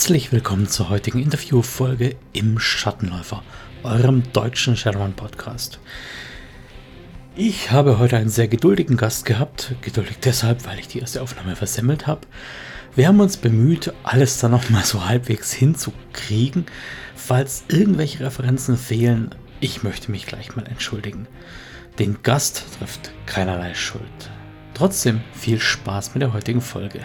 Herzlich willkommen zur heutigen Interviewfolge im Schattenläufer, eurem deutschen Shadowrun-Podcast. Ich habe heute einen sehr geduldigen Gast gehabt, geduldig deshalb, weil ich die erste Aufnahme versemmelt habe. Wir haben uns bemüht, alles dann nochmal so halbwegs hinzukriegen. Falls irgendwelche Referenzen fehlen, ich möchte mich gleich mal entschuldigen. Den Gast trifft keinerlei Schuld. Trotzdem viel Spaß mit der heutigen Folge.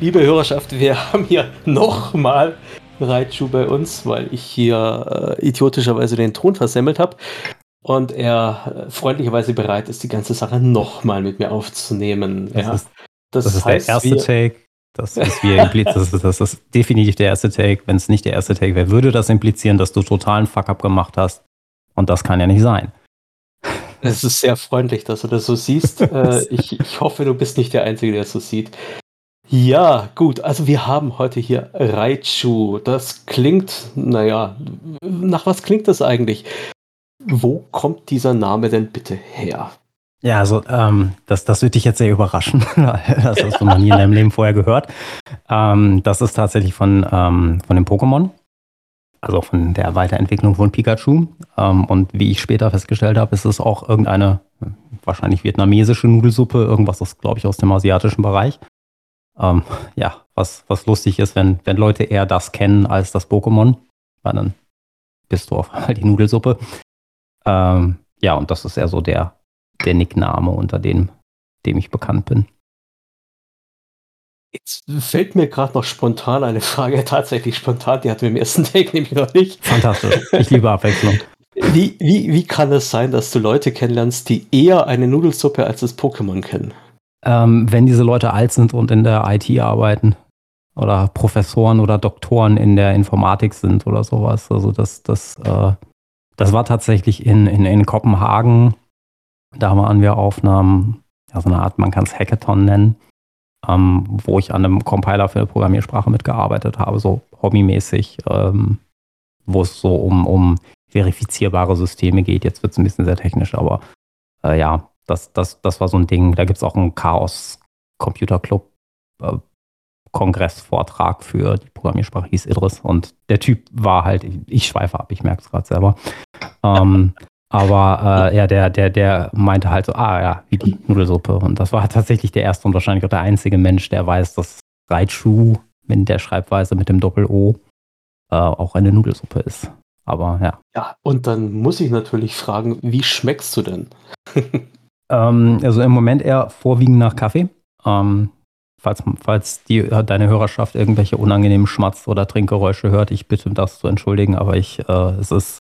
Liebe Hörerschaft, wir haben hier nochmal Raichu bei uns, weil ich hier äh, idiotischerweise den Ton versemmelt habe und er äh, freundlicherweise bereit ist, die ganze Sache nochmal mit mir aufzunehmen. Das ja. ist, das, das ist heißt, der erste Take. Das ist, wie das, ist, das ist definitiv der erste Take. Wenn es nicht der erste Take wäre, würde das implizieren, dass du totalen Fuck-up gemacht hast. Und das kann ja nicht sein. Es ist sehr freundlich, dass du das so siehst. äh, ich, ich hoffe, du bist nicht der Einzige, der es so sieht. Ja, gut. Also wir haben heute hier Raichu. Das klingt, naja, nach was klingt das eigentlich? Wo kommt dieser Name denn bitte her? Ja, also ähm, das, das wird dich jetzt sehr überraschen. das hast du noch nie in deinem Leben vorher gehört. Ähm, das ist tatsächlich von, ähm, von dem Pokémon. Also von der Weiterentwicklung von Pikachu. Ähm, und wie ich später festgestellt habe, ist es auch irgendeine wahrscheinlich vietnamesische Nudelsuppe, irgendwas, das glaube ich aus dem asiatischen Bereich. Ähm, ja, was, was lustig ist, wenn, wenn Leute eher das kennen als das Pokémon, weil dann bist du auf einmal die Nudelsuppe. Ähm, ja, und das ist eher so der, der Nickname, unter dem, dem ich bekannt bin. Jetzt fällt mir gerade noch spontan eine Frage, tatsächlich spontan, die hatten wir im ersten Take nämlich noch nicht. Fantastisch, ich liebe Abwechslung. Wie, wie, wie kann es sein, dass du Leute kennenlernst, die eher eine Nudelsuppe als das Pokémon kennen? Ähm, wenn diese Leute alt sind und in der IT arbeiten oder Professoren oder Doktoren in der Informatik sind oder sowas. Also das, das, äh, das war tatsächlich in, in, in Kopenhagen. Da waren wir auf ja, so eine Art, man kann es Hackathon nennen, ähm, wo ich an einem Compiler für eine Programmiersprache mitgearbeitet habe, so hobbymäßig, ähm, wo es so um, um verifizierbare Systeme geht. Jetzt wird es ein bisschen sehr technisch, aber äh, ja, das, das, das war so ein Ding. Da gibt es auch einen Chaos Computer Club äh, Kongressvortrag für die Programmiersprache hieß Idris und der Typ war halt, ich, ich schweife ab, ich merke es gerade selber. Ähm, aber äh, ja, der, der, der meinte halt so, ah ja, wie die Nudelsuppe. Und das war tatsächlich der erste und wahrscheinlich auch der einzige Mensch, der weiß, dass Raichu in der Schreibweise mit dem Doppel-O äh, auch eine Nudelsuppe ist. Aber ja. Ja, und dann muss ich natürlich fragen, wie schmeckst du denn? Ähm, also im Moment eher vorwiegend nach Kaffee. Ähm, falls, falls die, deine Hörerschaft irgendwelche unangenehmen Schmatz- oder Trinkgeräusche hört, ich bitte das zu entschuldigen, aber ich, äh, es ist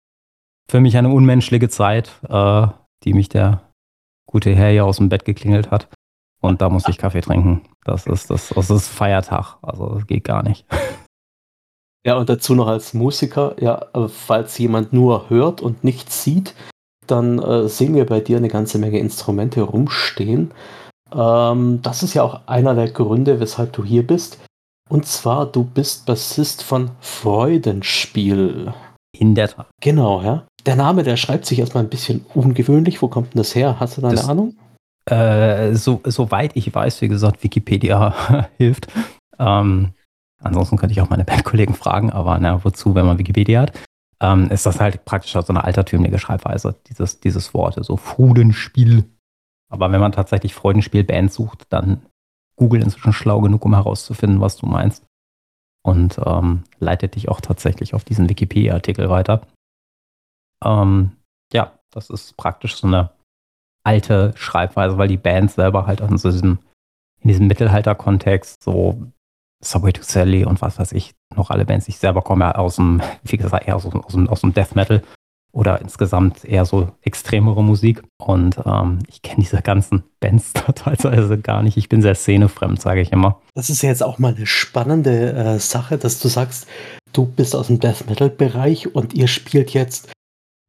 für mich eine unmenschliche Zeit, äh, die mich der gute Herr hier aus dem Bett geklingelt hat. Und da muss ich Kaffee trinken. Das ist, das, das ist Feiertag. Also das geht gar nicht. Ja, und dazu noch als Musiker, ja, falls jemand nur hört und nichts sieht, dann äh, sehen wir bei dir eine ganze Menge Instrumente rumstehen. Ähm, das ist ja auch einer der Gründe, weshalb du hier bist. Und zwar, du bist Bassist von Freudenspiel. In der Tat. Genau, ja. Der Name, der schreibt sich erstmal ein bisschen ungewöhnlich. Wo kommt denn das her? Hast du da eine das, Ahnung? Äh, so, soweit ich weiß, wie gesagt, Wikipedia hilft. Ähm, ansonsten könnte ich auch meine Bandkollegen fragen, aber na, wozu, wenn man Wikipedia hat? Ähm, ist das halt praktisch so eine altertümliche Schreibweise, dieses, dieses Wort, so Freudenspiel. Aber wenn man tatsächlich Freudenspiel-Band sucht, dann Google inzwischen schlau genug, um herauszufinden, was du meinst. Und ähm, leitet dich auch tatsächlich auf diesen Wikipedia-Artikel weiter. Ähm, ja, das ist praktisch so eine alte Schreibweise, weil die Band selber halt so diesem, in diesem Mittelalter-Kontext so Subway to Sally und was weiß ich, noch alle Bands. Ich selber komme ja aus dem, wie gesagt, eher aus, aus, aus dem Death Metal oder insgesamt eher so extremere Musik. Und ähm, ich kenne diese ganzen Bands total gar nicht. Ich bin sehr szenefremd, sage ich immer. Das ist ja jetzt auch mal eine spannende äh, Sache, dass du sagst, du bist aus dem Death Metal-Bereich und ihr spielt jetzt,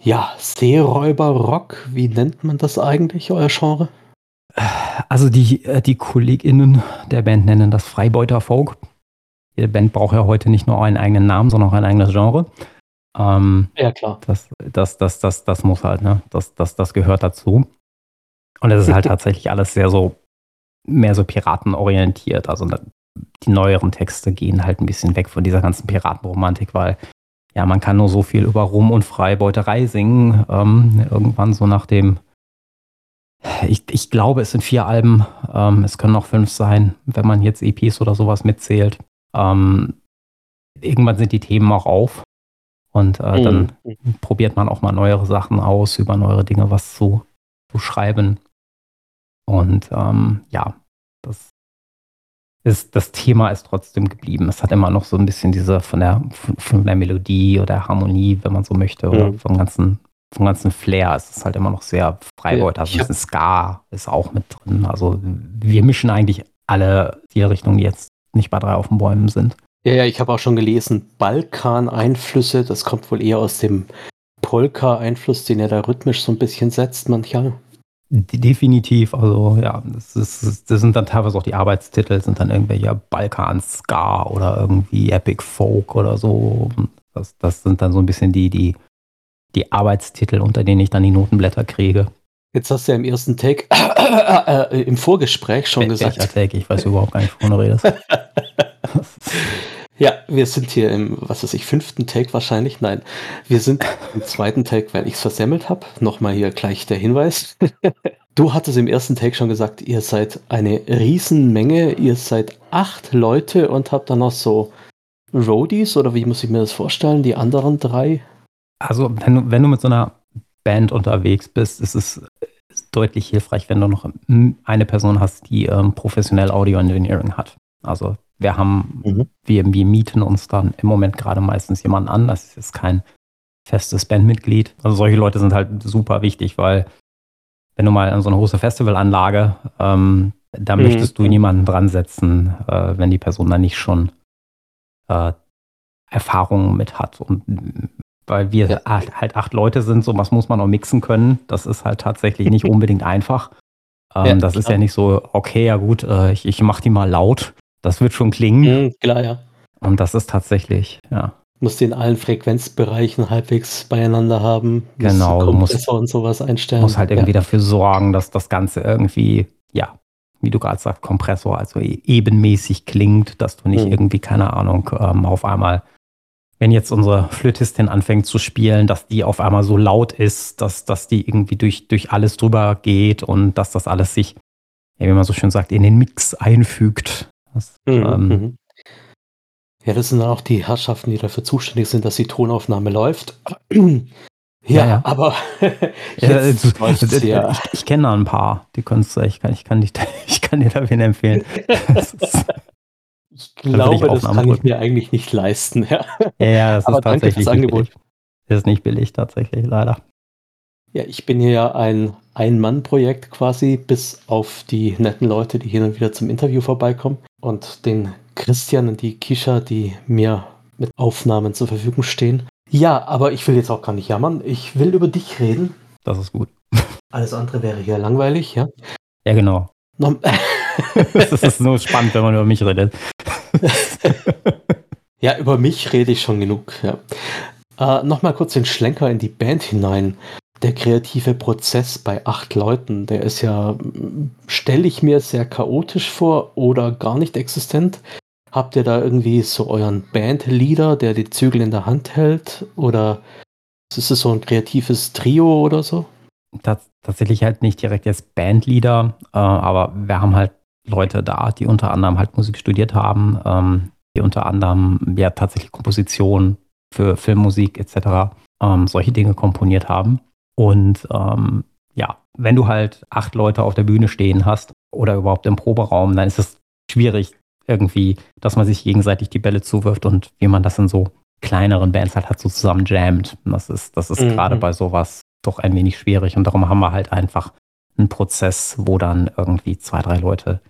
ja, Seeräuber-Rock. Wie nennt man das eigentlich, euer Genre? Also die, äh, die KollegInnen der Band nennen das Freibeuter Folk. Die Band braucht ja heute nicht nur einen eigenen Namen, sondern auch ein eigenes Genre. Ähm, ja, klar. Das, das, das, das, das muss halt, ne? Das, das, das gehört dazu. Und es ist halt tatsächlich alles sehr so, mehr so piratenorientiert. Also die neueren Texte gehen halt ein bisschen weg von dieser ganzen Piratenromantik, weil ja, man kann nur so viel über Rum und Freibeuterei singen. Ähm, irgendwann so nach dem, ich, ich glaube, es sind vier Alben, ähm, es können noch fünf sein, wenn man jetzt EPs oder sowas mitzählt. Ähm, irgendwann sind die Themen auch auf. Und äh, dann mhm. probiert man auch mal neuere Sachen aus, über neuere Dinge was zu, zu schreiben. Und ähm, ja, das ist, das Thema ist trotzdem geblieben. Es hat immer noch so ein bisschen diese von der, von der Melodie oder Harmonie, wenn man so möchte, oder mhm. vom ganzen, vom ganzen Flair. Es ist halt immer noch sehr Freibeuter. Also ein Ska ist auch mit drin. Also wir mischen eigentlich alle die Richtungen, die jetzt nicht bei drei auf den Bäumen sind. Ja, ja, ich habe auch schon gelesen, Balkan-Einflüsse, das kommt wohl eher aus dem Polka-Einfluss, den er da rhythmisch so ein bisschen setzt manchmal. Definitiv, also ja, das, ist, das sind dann teilweise auch die Arbeitstitel, sind dann irgendwelche Balkan Ska oder irgendwie Epic Folk oder so. Das, das sind dann so ein bisschen die, die, die Arbeitstitel, unter denen ich dann die Notenblätter kriege. Jetzt hast du ja im ersten Take, äh, äh, im Vorgespräch schon Wel gesagt. Take? Ich weiß überhaupt gar nicht, wovon du redest. Ja, wir sind hier im, was weiß ich, fünften Take wahrscheinlich. Nein, wir sind im zweiten Take, weil ich es versemmelt habe. Nochmal hier gleich der Hinweis. du hattest im ersten Take schon gesagt, ihr seid eine Riesenmenge. Ihr seid acht Leute und habt dann noch so Roadies oder wie muss ich mir das vorstellen? Die anderen drei? Also, wenn du, wenn du mit so einer Band unterwegs bist, ist es deutlich hilfreich, wenn du noch eine Person hast, die ähm, professionell Audio Engineering hat. Also wir haben, mhm. wir, wir mieten uns dann im Moment gerade meistens jemanden an. Das ist kein festes Bandmitglied. Also solche Leute sind halt super wichtig, weil wenn du mal an so eine große Festivalanlage, ähm, da mhm. möchtest du niemanden dran setzen, äh, wenn die Person da nicht schon äh, Erfahrungen mit hat. Und weil wir ja. acht, halt acht Leute sind, so was muss man auch mixen können. Das ist halt tatsächlich nicht unbedingt einfach. Ähm, ja, das klar. ist ja nicht so, okay, ja gut, äh, ich, ich mach die mal laut. Das wird schon klingen. Mhm, klar, ja. Und das ist tatsächlich, ja. Muss in allen Frequenzbereichen halbwegs beieinander haben. Genau. Kompressor musst, und sowas einstellen. Muss halt irgendwie ja. dafür sorgen, dass das Ganze irgendwie, ja, wie du gerade sagst, Kompressor, also e-, ebenmäßig klingt, dass du nicht mhm. irgendwie, keine Ahnung, ähm, auf einmal, wenn jetzt unsere Flötistin anfängt zu spielen, dass die auf einmal so laut ist, dass, dass die irgendwie durch, durch alles drüber geht und dass das alles sich, wie man so schön sagt, in den Mix einfügt. Das, mhm, ähm, mhm. ja, das sind dann auch die Herrschaften, die dafür zuständig sind, dass die Tonaufnahme läuft. ja, ja, ja, aber ja, du, ja. ich, ich kenne da ein paar, die kannst ich kann, ich kann, dich, ich kann dir da wen empfehlen. ich glaube, das kann ich mir eigentlich nicht leisten. Ja, ja das aber ist tatsächlich das Angebot. Das ist nicht billig tatsächlich, leider. Ja, ich bin hier ja ein Ein-Mann-Projekt quasi, bis auf die netten Leute, die hin und wieder zum Interview vorbeikommen und den Christian und die Kisha, die mir mit Aufnahmen zur Verfügung stehen. Ja, aber ich will jetzt auch gar nicht jammern. Ich will über dich reden. Das ist gut. Alles andere wäre hier langweilig, ja? Ja, genau. das ist nur spannend, wenn man über mich redet. ja, über mich rede ich schon genug, ja. Äh, Nochmal kurz den Schlenker in die Band hinein der kreative Prozess bei acht Leuten, der ist ja, stelle ich mir sehr chaotisch vor oder gar nicht existent. Habt ihr da irgendwie so euren Bandleader, der die Zügel in der Hand hält? Oder ist es so ein kreatives Trio oder so? Tats tatsächlich halt nicht direkt als Bandleader, äh, aber wir haben halt Leute da, die unter anderem halt Musik studiert haben, ähm, die unter anderem ja tatsächlich Komposition für Filmmusik etc. Ähm, solche Dinge komponiert haben. Und ähm, ja, wenn du halt acht Leute auf der Bühne stehen hast oder überhaupt im Proberaum, dann ist es schwierig irgendwie, dass man sich gegenseitig die Bälle zuwirft und wie man das in so kleineren Bands halt hat, so zusammen jammt. Das ist, das ist mhm. gerade bei sowas doch ein wenig schwierig und darum haben wir halt einfach einen Prozess, wo dann irgendwie zwei, drei Leute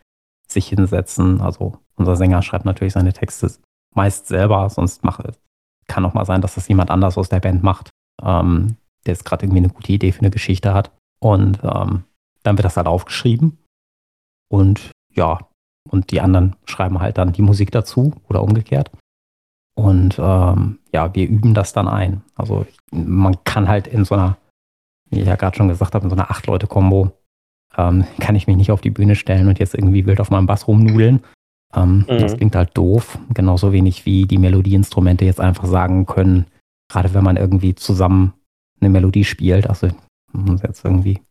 sich hinsetzen. Also unser Sänger schreibt natürlich seine Texte meist selber, sonst mache, kann auch mal sein, dass das jemand anders aus der Band macht. Ähm, der jetzt gerade irgendwie eine gute Idee für eine Geschichte hat. Und ähm, dann wird das halt aufgeschrieben. Und ja, und die anderen schreiben halt dann die Musik dazu oder umgekehrt. Und ähm, ja, wir üben das dann ein. Also man kann halt in so einer, wie ich ja gerade schon gesagt habe, in so einer Acht-Leute-Kombo ähm, kann ich mich nicht auf die Bühne stellen und jetzt irgendwie wild auf meinem Bass rumnudeln. Ähm, mhm. Das klingt halt doof. Genauso wenig wie die Melodieinstrumente jetzt einfach sagen können, gerade wenn man irgendwie zusammen eine Melodie spielt, also jetzt irgendwie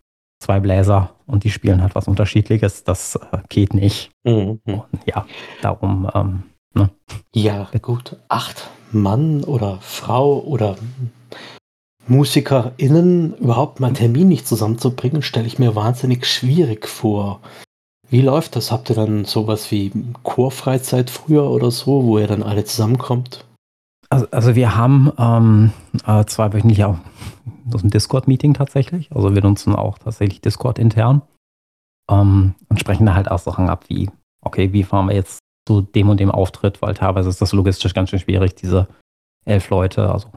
zwei Bläser und die spielen halt was Unterschiedliches, das äh, geht nicht. Mhm. ja, darum. Ähm, ne? Ja, gut. Acht Mann oder Frau oder MusikerInnen überhaupt mal einen Termin nicht zusammenzubringen, stelle ich mir wahnsinnig schwierig vor. Wie läuft das? Habt ihr dann sowas wie Chorfreizeit früher oder so, wo ihr dann alle zusammenkommt? Also, also wir haben ähm, äh, zweiwöchentlich auch so ein Discord-Meeting tatsächlich. Also wir nutzen auch tatsächlich Discord intern ähm, und sprechen da halt auch Sachen ab wie, okay, wie fahren wir jetzt zu dem und dem Auftritt, weil teilweise ist das logistisch ganz schön schwierig, diese elf Leute, also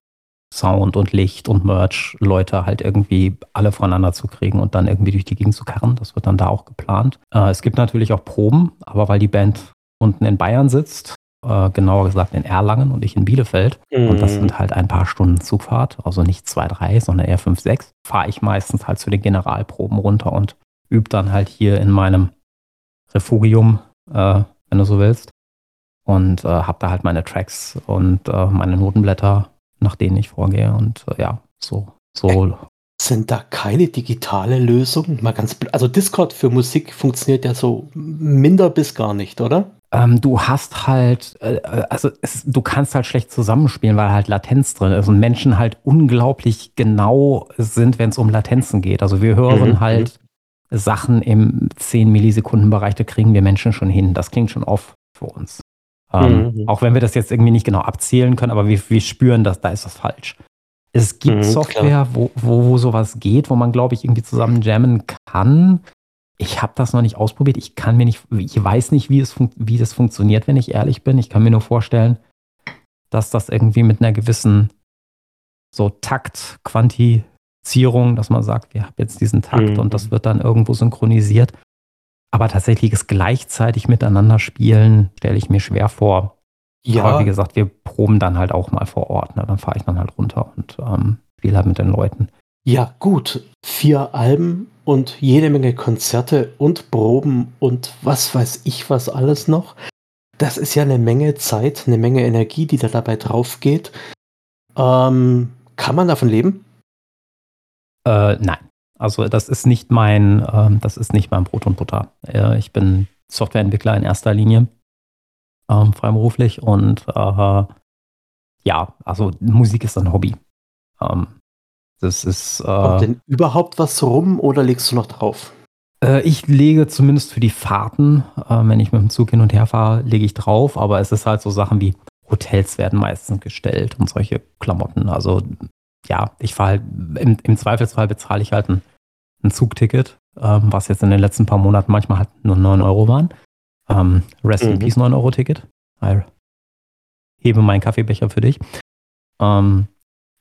Sound und Licht und Merch Leute halt irgendwie alle voneinander zu kriegen und dann irgendwie durch die Gegend zu karren. Das wird dann da auch geplant. Äh, es gibt natürlich auch Proben, aber weil die Band unten in Bayern sitzt, äh, genauer gesagt in Erlangen und ich in Bielefeld, mhm. und das mhm. sind halt ein paar Stunden Zugfahrt, also nicht zwei, drei, sondern eher fünf, sechs, fahre ich meistens halt zu den Generalproben runter und übe dann halt hier in meinem Refugium, äh, wenn du so willst. Und äh, habe da halt meine Tracks und äh, meine Notenblätter nach denen ich vorgehe. Und äh, ja, so, so. Sind da keine digitale Lösung? Mal ganz, also Discord für Musik funktioniert ja so minder bis gar nicht, oder? Ähm, du hast halt, äh, äh, also es, du kannst halt schlecht zusammenspielen, weil halt Latenz drin ist und Menschen halt unglaublich genau sind, wenn es um Latenzen geht. Also wir hören mhm. halt mhm. Sachen im 10 Millisekunden Bereich, da kriegen wir Menschen schon hin. Das klingt schon oft für uns. Ähm, mhm. Auch wenn wir das jetzt irgendwie nicht genau abzählen können, aber wir, wir spüren, dass da ist was falsch. Es gibt mhm, Software, wo, wo, wo sowas geht, wo man, glaube ich, irgendwie zusammen jammen kann. Ich habe das noch nicht ausprobiert. Ich kann mir nicht, ich weiß nicht, wie, es wie das funktioniert, wenn ich ehrlich bin. Ich kann mir nur vorstellen, dass das irgendwie mit einer gewissen so Taktquantizierung, dass man sagt, wir haben jetzt diesen Takt mhm. und das wird dann irgendwo synchronisiert. Aber tatsächliches gleichzeitig miteinander spielen, stelle ich mir schwer vor. Ja. Aber wie gesagt, wir proben dann halt auch mal vor Ort. Ne? Dann fahre ich dann halt runter und ähm, spiele halt mit den Leuten. Ja, gut. Vier Alben und jede Menge Konzerte und Proben und was weiß ich was alles noch. Das ist ja eine Menge Zeit, eine Menge Energie, die da dabei drauf geht. Ähm, kann man davon leben? Äh, nein. Also das ist nicht mein, äh, das ist nicht mein Brot und Butter. Äh, ich bin Softwareentwickler in erster Linie, ähm, freiberuflich und äh, ja, also Musik ist ein Hobby. Ähm, das ist. Äh, Kommt denn überhaupt was rum oder legst du noch drauf? Äh, ich lege zumindest für die Fahrten, äh, wenn ich mit dem Zug hin und her fahre, lege ich drauf, aber es ist halt so Sachen wie Hotels werden meistens gestellt und solche Klamotten. Also ja, ich fahre halt, im, im, Zweifelsfall bezahle ich halt ein, ein Zugticket, ähm, was jetzt in den letzten paar Monaten manchmal halt nur 9 Euro waren. Ähm, Rest mhm. in Peace 9 Euro Ticket. Ich hebe meinen Kaffeebecher für dich. Ähm,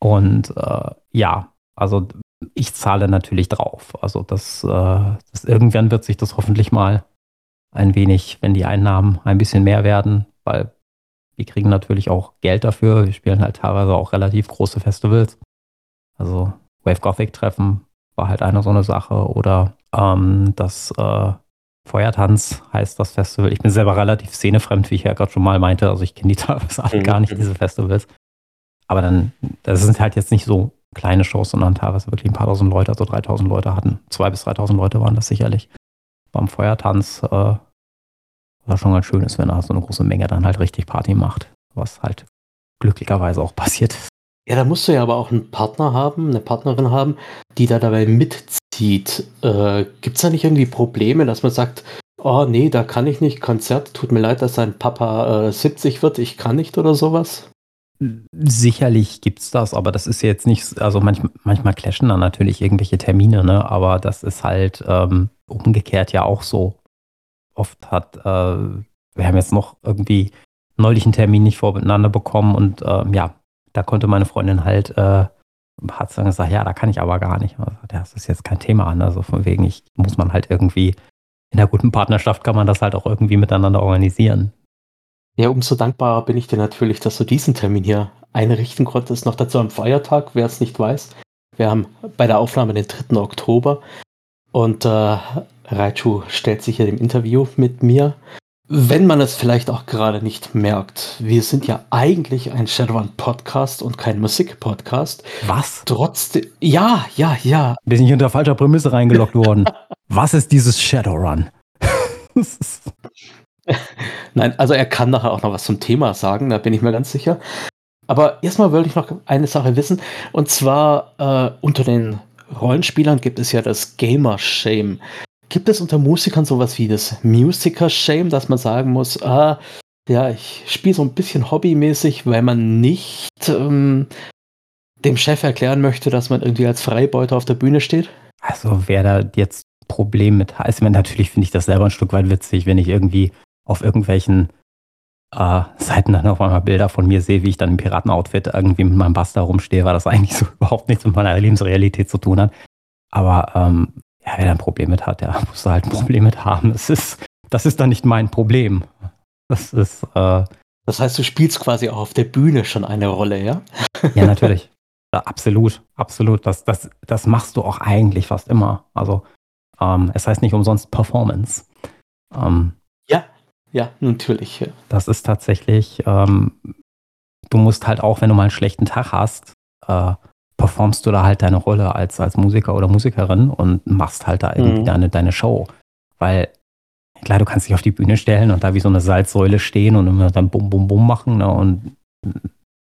und äh, ja, also ich zahle natürlich drauf. Also das, äh, das, irgendwann wird sich das hoffentlich mal ein wenig, wenn die Einnahmen ein bisschen mehr werden, weil wir kriegen natürlich auch Geld dafür. Wir spielen halt teilweise auch relativ große Festivals. Also Wave Gothic Treffen war halt eine so eine Sache. Oder ähm, das äh, Feuertanz heißt das Festival. Ich bin selber relativ szenefremd, wie ich ja gerade schon mal meinte. Also ich kenne die teilweise alle mhm. gar nicht, diese Festivals. Aber dann, das sind halt jetzt nicht so kleine Shows, sondern teilweise wirklich ein paar tausend Leute, also 3000 Leute hatten. Zwei bis 3000 Leute waren das sicherlich. Beim Feuertanz äh, war schon ganz schön ist, wenn da so eine große Menge dann halt richtig Party macht. Was halt glücklicherweise auch passiert ist. Ja, da musst du ja aber auch einen Partner haben, eine Partnerin haben, die da dabei mitzieht. Äh, Gibt es da nicht irgendwie Probleme, dass man sagt, oh nee, da kann ich nicht, Konzert, tut mir leid, dass sein Papa äh, 70 wird, ich kann nicht oder sowas? Sicherlich gibt es das, aber das ist jetzt nicht, also manch, manchmal clashen dann natürlich irgendwelche Termine, ne? aber das ist halt ähm, umgekehrt ja auch so. Oft hat, äh, wir haben jetzt noch irgendwie neulich einen Termin nicht voreinander bekommen und ähm, ja, da konnte meine Freundin halt, äh, hat dann gesagt, ja, da kann ich aber gar nicht. Also, das ist jetzt kein Thema an. Also von wegen, ich muss man halt irgendwie in einer guten Partnerschaft kann man das halt auch irgendwie miteinander organisieren. Ja, umso dankbarer bin ich dir natürlich, dass du diesen Termin hier einrichten konntest. Noch dazu am Feiertag, wer es nicht weiß. Wir haben bei der Aufnahme den 3. Oktober und äh, Raichu stellt sich hier im Interview mit mir. Wenn man es vielleicht auch gerade nicht merkt, wir sind ja eigentlich ein Shadowrun-Podcast und kein Musik-Podcast. Was? Trotzdem, ja, ja, ja. Wir sind hier unter falscher Prämisse reingeloggt worden. Was ist dieses Shadowrun? Nein, also er kann nachher auch noch was zum Thema sagen, da bin ich mir ganz sicher. Aber erstmal wollte ich noch eine Sache wissen. Und zwar äh, unter den Rollenspielern gibt es ja das Gamer-Shame. Gibt es unter Musikern sowas wie das Musiker-Shame, dass man sagen muss, ah, ja, ich spiele so ein bisschen hobbymäßig, weil man nicht ähm, dem Chef erklären möchte, dass man irgendwie als Freibeuter auf der Bühne steht? Also wer da jetzt Problem mit hat, also natürlich finde ich das selber ein Stück weit witzig, wenn ich irgendwie auf irgendwelchen äh, Seiten dann auf einmal Bilder von mir sehe, wie ich dann im Piratenoutfit irgendwie mit meinem Buster rumstehe, weil das eigentlich so überhaupt nichts mit meiner Lebensrealität zu tun hat. Aber ähm, ja, wer da ein Problem mit hat, der muss da halt ein Problem mit haben. Das ist, das ist dann nicht mein Problem. Das ist. Äh, das heißt, du spielst quasi auch auf der Bühne schon eine Rolle, ja? Ja, natürlich. Ja, absolut, absolut. Das, das, das machst du auch eigentlich fast immer. Also, ähm, es heißt nicht umsonst Performance. Ähm, ja, ja, natürlich. Ja. Das ist tatsächlich, ähm, du musst halt auch, wenn du mal einen schlechten Tag hast, äh, performst du da halt deine Rolle als, als Musiker oder Musikerin und machst halt da irgendwie mhm. deine, deine Show. Weil, klar, du kannst dich auf die Bühne stellen und da wie so eine Salzsäule stehen und immer dann bum, bum, bum machen ne, und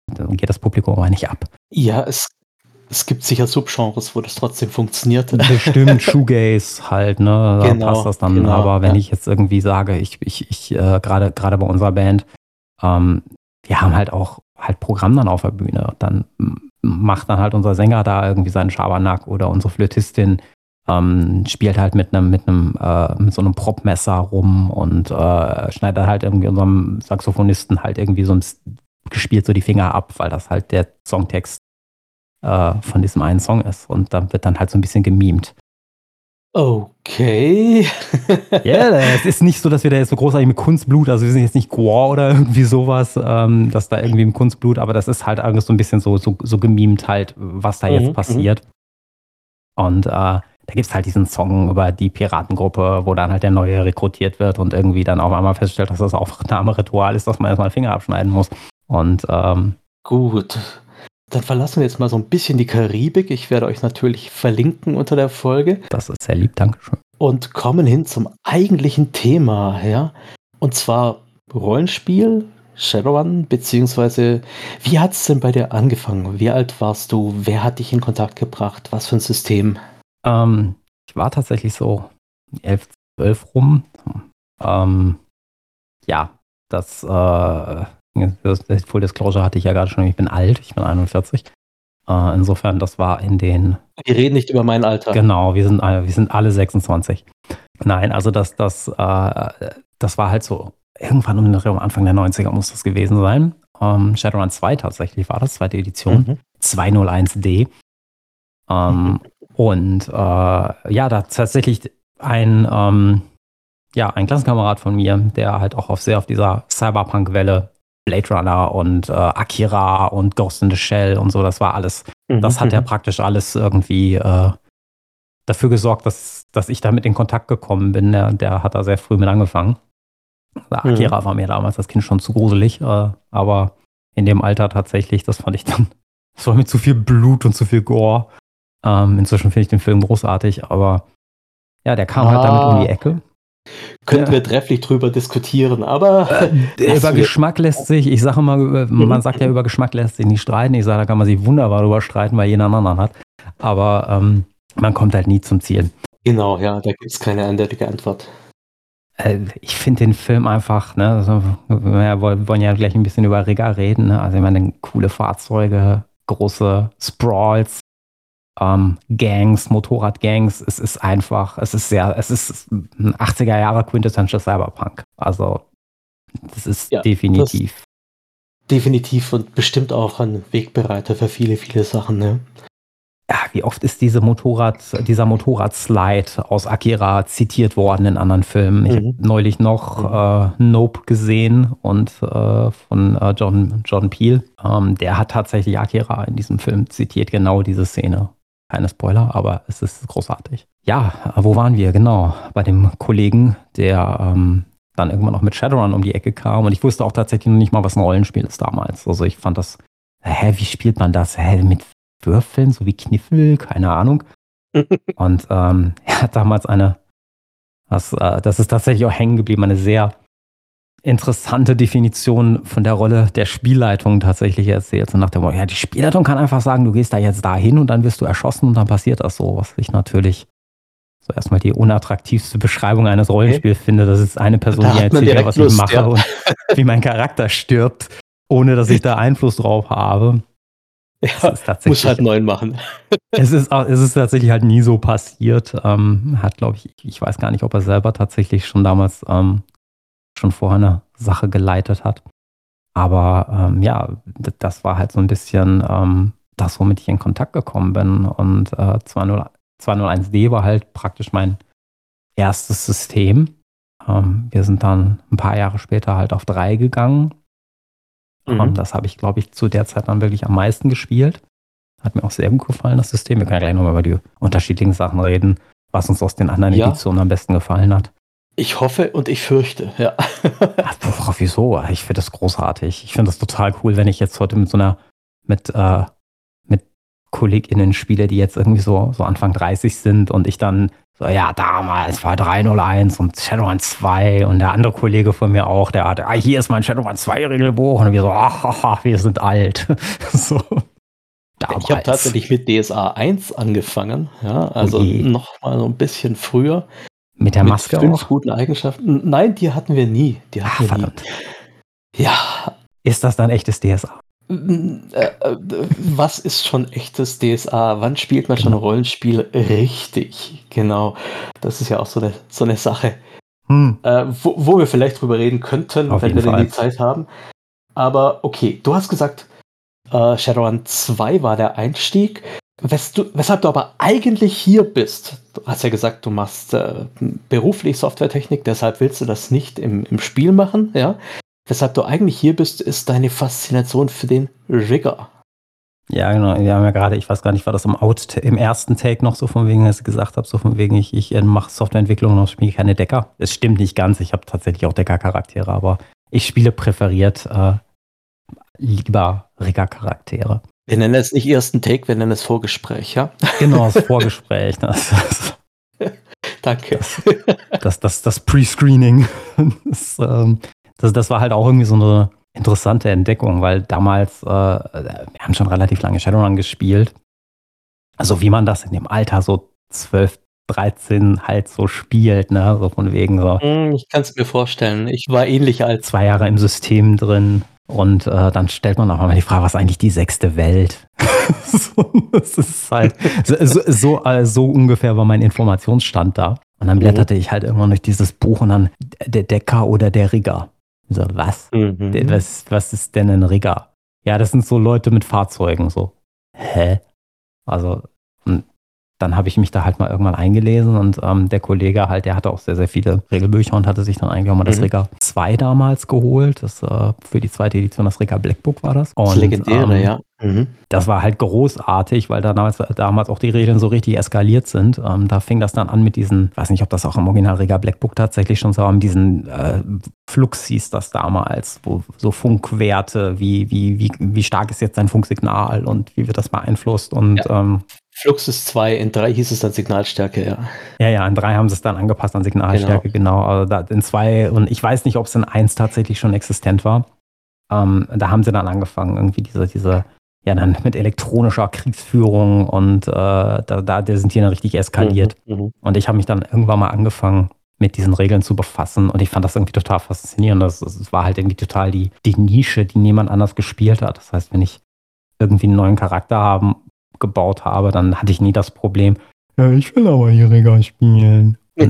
dann geht das Publikum aber nicht ab. Ja, es, es gibt sicher Subgenres, wo das trotzdem funktioniert. Bestimmt, Shoegaze halt, ne? Da genau, passt das dann. Genau, aber wenn ja. ich jetzt irgendwie sage, ich, ich, ich, äh, gerade, gerade bei unserer Band, ähm, wir haben halt auch halt Programm dann auf der Bühne. Dann macht dann halt unser Sänger da irgendwie seinen Schabernack oder unsere Flötistin ähm, spielt halt mit einem, mit einem, äh, mit so einem Propmesser rum und äh, schneidet halt irgendwie unserem Saxophonisten halt irgendwie so ein, gespielt so die Finger ab, weil das halt der Songtext äh, von diesem einen Song ist. Und dann wird dann halt so ein bisschen gemimt. Okay. Ja, yeah, es ist nicht so, dass wir da jetzt so großartig mit Kunstblut, also wir sind jetzt nicht Gore oder irgendwie sowas, ähm, dass da irgendwie im Kunstblut, aber das ist halt alles so ein bisschen so, so, so gemimt halt, was da mhm, jetzt passiert. Und äh, da gibt es halt diesen Song über die Piratengruppe, wo dann halt der Neue rekrutiert wird und irgendwie dann auf einmal feststellt, dass das Aufnahmeritual ist, dass man erstmal Finger abschneiden muss. Und ähm, gut. Dann verlassen wir jetzt mal so ein bisschen die Karibik. Ich werde euch natürlich verlinken unter der Folge. Das ist sehr lieb, Dankeschön. Und kommen hin zum eigentlichen Thema, ja. Und zwar Rollenspiel, Shadowrun, beziehungsweise wie hat es denn bei dir angefangen? Wie alt warst du? Wer hat dich in Kontakt gebracht? Was für ein System? Ähm, ich war tatsächlich so elf, zwölf rum. Ähm, ja, das äh, Full Disclosure hatte ich ja gerade schon, ich bin alt, ich bin 41. Äh, insofern, das war in den. Wir reden nicht über mein Alter. Genau, wir sind, wir sind alle 26. Nein, also das, das, äh, das war halt so, irgendwann um, um Anfang der 90er muss das gewesen sein. Ähm, Shadowrun 2 tatsächlich war das, zweite Edition. Mhm. 201D. Ähm, mhm. Und äh, ja, da tatsächlich ein, ähm, ja, ein Klassenkamerad von mir, der halt auch auf sehr auf dieser Cyberpunk-Welle Blade Runner und äh, Akira und Ghost in the Shell und so, das war alles. Mhm. Das hat ja mhm. praktisch alles irgendwie äh, dafür gesorgt, dass, dass ich damit in Kontakt gekommen bin. Der, der hat da sehr früh mit angefangen. Also Akira mhm. war mir damals als Kind schon zu gruselig, äh, aber in dem Alter tatsächlich, das fand ich dann, das war mir zu viel Blut und zu viel Gore. Ähm, inzwischen finde ich den Film großartig, aber ja, der kam ah. halt damit um die Ecke. Könnten ja. wir trefflich drüber diskutieren, aber. Äh, über Geschmack lässt sich, ich sage mal, mhm. man sagt ja, über Geschmack lässt sich nicht streiten. Ich sage, da kann man sich wunderbar drüber streiten, weil jeder einen anderen hat. Aber ähm, man kommt halt nie zum Ziel. Genau, ja, da gibt es keine eindeutige Antwort. Äh, ich finde den Film einfach, ne, also, wir wollen ja gleich ein bisschen über Rega reden, ne? also ich meine, coole Fahrzeuge, große Sprawls, ähm, Gangs, Motorradgangs. Es ist einfach, es ist sehr, es ist ein 80er Jahre Quintessential Cyberpunk. Also, das ist ja, definitiv. Das definitiv und bestimmt auch ein Wegbereiter für viele, viele Sachen, ne? ja, wie oft ist diese Motorrad, dieser Motorradslide aus Akira zitiert worden in anderen Filmen? Ich mhm. habe neulich noch mhm. äh, Nope gesehen und äh, von äh, John, John Peel. Ähm, der hat tatsächlich Akira in diesem Film zitiert, genau diese Szene. Keine Spoiler, aber es ist großartig. Ja, wo waren wir? Genau, bei dem Kollegen, der ähm, dann irgendwann noch mit Shadowrun um die Ecke kam. Und ich wusste auch tatsächlich noch nicht mal, was ein Rollenspiel ist damals. Also ich fand das, hä, wie spielt man das? Hä, mit Würfeln, so wie Kniffel, keine Ahnung. und ähm, er hat damals eine, das, äh, das ist tatsächlich auch hängen geblieben, eine sehr interessante Definition von der Rolle der Spielleitung tatsächlich erzählt. So nach dem Motto, ja, die Spielleitung kann einfach sagen, du gehst da jetzt dahin und dann wirst du erschossen und dann passiert das so, was ich natürlich so erstmal die unattraktivste Beschreibung eines Rollenspiels okay. finde. Das ist eine Person, die erzählt, was Lust, ich mache ja. und wie mein Charakter stirbt, ohne dass ich da Einfluss drauf habe. Ja, muss halt neuen machen. es, ist, es ist tatsächlich halt nie so passiert. Ähm, hat, glaube ich, ich weiß gar nicht, ob er selber tatsächlich schon damals ähm, schon vorher eine Sache geleitet hat. Aber ähm, ja, das war halt so ein bisschen ähm, das, womit ich in Kontakt gekommen bin. Und äh, 201D war halt praktisch mein erstes System. Ähm, wir sind dann ein paar Jahre später halt auf 3 gegangen Mhm. Und das habe ich, glaube ich, zu der Zeit dann wirklich am meisten gespielt. Hat mir auch sehr gut gefallen, das System. Wir können ja gleich nochmal über die unterschiedlichen Sachen reden, was uns aus den anderen ja. Editionen am besten gefallen hat. Ich hoffe und ich fürchte, ja. Ach, wieso? Ich finde das großartig. Ich finde das total cool, wenn ich jetzt heute mit so einer, mit, äh, mit KollegInnen spiele, die jetzt irgendwie so, so Anfang 30 sind und ich dann so, ja, damals war 301 und Shadowrun 2 und der andere Kollege von mir auch, der hatte, ah, hier ist mein Shadowrun 2 Regelbuch und wir so, ach wir sind alt. so. Damals. Ich habe tatsächlich mit DSA 1 angefangen, ja, also okay. noch mal so ein bisschen früher. Mit der Maske mit fünf auch? guten Eigenschaften. Nein, die hatten wir nie. Die hatten ach, wir verdammt. nie. Ja. Ist das dann echtes DSA? Äh, äh, was ist schon echtes DSA? Wann spielt man schon ein Rollenspiel richtig? Genau. Das ist ja auch so eine, so eine Sache, hm. äh, wo, wo, wir vielleicht drüber reden könnten, Auf wenn wir denn die Zeit haben. Aber okay, du hast gesagt, äh, Shadowrun 2 war der Einstieg. Wes du, weshalb du aber eigentlich hier bist. Du hast ja gesagt, du machst äh, beruflich Softwaretechnik, deshalb willst du das nicht im, im Spiel machen, ja weshalb du eigentlich hier bist, ist deine Faszination für den Rigger. Ja, genau. Wir haben ja gerade, ich weiß gar nicht, war das im, Out im ersten Take noch so von wegen, als ich gesagt habe, so von wegen, ich, ich äh, mache Softwareentwicklung und spiele keine Decker. Es stimmt nicht ganz, ich habe tatsächlich auch Decker-Charaktere, aber ich spiele präferiert äh, lieber Rigger-Charaktere. Wir nennen es nicht ersten Take, wir nennen es Vorgespräch, ja? Genau, das Vorgespräch. Das, das, Danke. Das, das, das, das Pre-Screening. Das, ähm, das, das war halt auch irgendwie so eine interessante Entdeckung, weil damals, äh, wir haben schon relativ lange Shadowrun gespielt. Also wie man das in dem Alter so 12, 13 halt so spielt, ne? So von wegen so. Hm, ich kann es mir vorstellen. Ich war ähnlich alt. Zwei Jahre im System drin. Und äh, dann stellt man auch mal die Frage, was ist eigentlich die sechste Welt? so, das ist halt so, so, äh, so, ungefähr war mein Informationsstand da. Und dann mhm. blätterte ich halt irgendwann durch dieses Buch und dann der Decker oder der Rigger. So, was? Mhm. was? Was ist denn ein Rigger? Ja, das sind so Leute mit Fahrzeugen. So, hä? Also, dann habe ich mich da halt mal irgendwann eingelesen und ähm, der Kollege halt, der hatte auch sehr, sehr viele Regelbücher und hatte sich dann eigentlich auch mal mhm. das Rigger 2 damals geholt. Das äh, für die zweite Edition das Rigger Blackbook war das. Und, das legendäre, ähm, ja. Mhm. Das war halt großartig, weil da damals, damals auch die Regeln so richtig eskaliert sind. Ähm, da fing das dann an mit diesen, weiß nicht, ob das auch im Original Rigger Blackbook tatsächlich schon so war, mit diesen äh, Flux hieß das damals, wo so Funkwerte, wie, wie, wie, wie stark ist jetzt dein Funksignal und wie wird das beeinflusst und ja. ähm, Fluxus 2, in 3 hieß es dann Signalstärke, ja. Ja, ja, in 3 haben sie es dann angepasst an Signalstärke, genau. genau. Also da, in 2 und ich weiß nicht, ob es in 1 tatsächlich schon existent war. Ähm, da haben sie dann angefangen, irgendwie diese, diese, ja, dann mit elektronischer Kriegsführung und äh, da, da sind die dann richtig eskaliert. Mhm, mhm. und ich habe mich dann irgendwann mal angefangen, mit diesen Regeln zu befassen und ich fand das irgendwie total faszinierend. Das, das war halt irgendwie total die, die Nische, die niemand anders gespielt hat. Das heißt, wenn ich irgendwie einen neuen Charakter haben gebaut habe, dann hatte ich nie das Problem, ja, ich will aber Jäger spielen.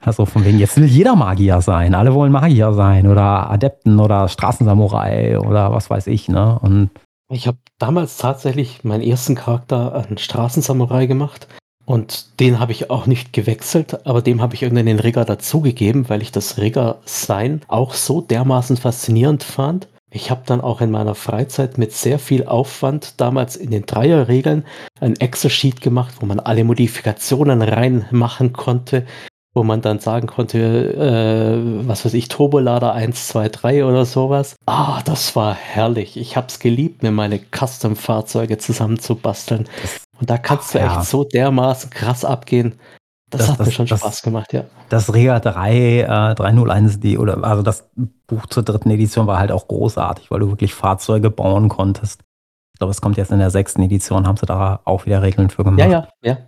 also von wegen, jetzt will jeder Magier sein. Alle wollen Magier sein oder Adepten oder Straßensamurai oder was weiß ich, ne? Und Ich habe damals tatsächlich meinen ersten Charakter einen Straßensamurai gemacht und den habe ich auch nicht gewechselt, aber dem habe ich irgendwann den Rigger dazugegeben, weil ich das Rigger-Sein auch so dermaßen faszinierend fand. Ich habe dann auch in meiner Freizeit mit sehr viel Aufwand damals in den Dreierregeln ein Excel-Sheet gemacht, wo man alle Modifikationen reinmachen konnte, wo man dann sagen konnte, äh, was weiß ich, Turbolader 1, 2, 3 oder sowas. Ah, das war herrlich. Ich habe es geliebt, mir meine Custom-Fahrzeuge zusammenzubasteln. Und da kannst Ach, du echt ja. so dermaßen krass abgehen. Das, das hat das, mir schon das, Spaß gemacht, ja. Das Rega 3, äh, 301, die, oder also das Buch zur dritten Edition war halt auch großartig, weil du wirklich Fahrzeuge bauen konntest. Ich glaube, es kommt jetzt in der sechsten Edition, haben sie da auch wieder Regeln für gemacht. Ja, ja, ja.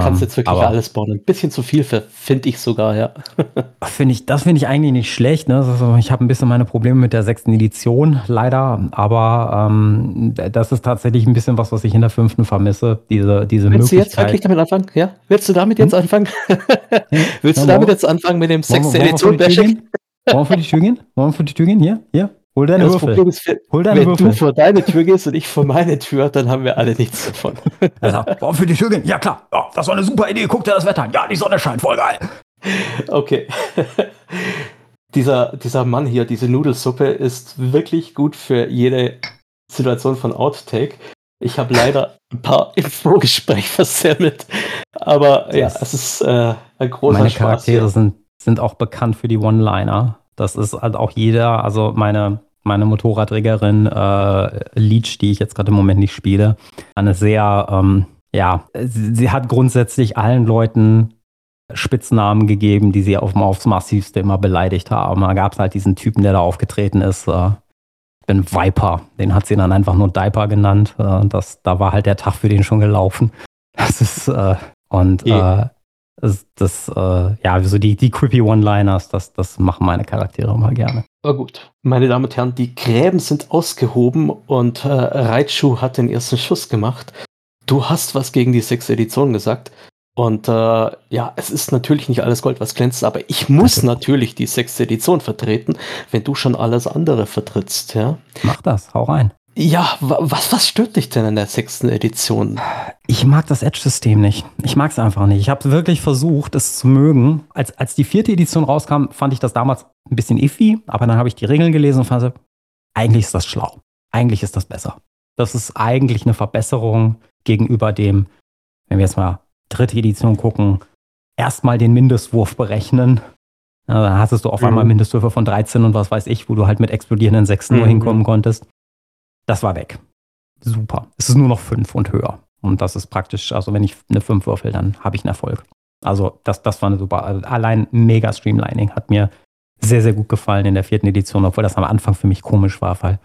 Kannst ähm, jetzt wirklich alles bauen. Ein bisschen zu viel, finde ich sogar, ja. Finde ich, das finde ich eigentlich nicht schlecht. Ne? Also ich habe ein bisschen meine Probleme mit der sechsten Edition, leider. Aber ähm, das ist tatsächlich ein bisschen was, was ich in der fünften vermisse. Diese, diese Willst Möglichkeit. du jetzt wirklich damit anfangen? Ja? Willst du damit jetzt hm? anfangen? Willst ja, du damit jetzt anfangen mit dem sechsten Edition Bashing? Wollen wir vor die Tür gehen? Wollen wir vor die Tür gehen? Hier? Hier? Hol deine das Würfel. Ist, Hol deine wenn Würfel. du vor deine Tür gehst und ich vor meine Tür, dann haben wir alle nichts davon. Also, warum für die Tür gehen? Ja klar, ja, das war eine super Idee. Guck dir das Wetter an. Ja, die Sonne scheint, voll geil. Okay. dieser, dieser Mann hier, diese Nudelsuppe, ist wirklich gut für jede Situation von Outtake. Ich habe leider ein paar im Vorgespräch versemmelt. Aber das ja, es ist äh, ein großer Meine Charaktere Spaß, sind, sind auch bekannt für die One-Liner. Das ist halt auch jeder, also meine, meine Motorradträgerin äh, Leech, die ich jetzt gerade im Moment nicht spiele, eine sehr, ähm, ja, sie, sie, hat grundsätzlich allen Leuten Spitznamen gegeben, die sie auf, aufs Massivste immer beleidigt haben. Da gab es halt diesen Typen, der da aufgetreten ist. Äh, ich bin Viper. Den hat sie dann einfach nur Diaper genannt. Äh, das, da war halt der Tag für den schon gelaufen. Das ist, äh, und äh, das, äh, ja, so die, die creepy One-Liners, das, das machen meine Charaktere immer gerne. Aber gut, meine Damen und Herren, die Gräben sind ausgehoben und äh, Raichu hat den ersten Schuss gemacht. Du hast was gegen die sechste Edition gesagt. Und äh, ja, es ist natürlich nicht alles Gold, was glänzt, aber ich muss natürlich die sechste Edition vertreten, wenn du schon alles andere vertrittst, ja. Mach das, hau rein. Ja, was, was stört dich denn in der sechsten Edition? Ich mag das Edge-System nicht. Ich mag es einfach nicht. Ich habe wirklich versucht, es zu mögen. Als, als die vierte Edition rauskam, fand ich das damals ein bisschen iffy, aber dann habe ich die Regeln gelesen und fand, eigentlich ist das schlau. Eigentlich ist das besser. Das ist eigentlich eine Verbesserung gegenüber dem, wenn wir jetzt mal dritte Edition gucken, erstmal den Mindestwurf berechnen. Ja, dann hattest du auf mhm. einmal Mindestwürfe von 13 und was weiß ich, wo du halt mit explodierenden Sechsen mhm. nur hinkommen konntest. Das war weg. Super. Es ist nur noch fünf und höher. Und das ist praktisch, also wenn ich eine 5 würfel, dann habe ich einen Erfolg. Also das, das war eine super, also allein mega Streamlining hat mir sehr, sehr gut gefallen in der vierten Edition, obwohl das am Anfang für mich komisch war, weil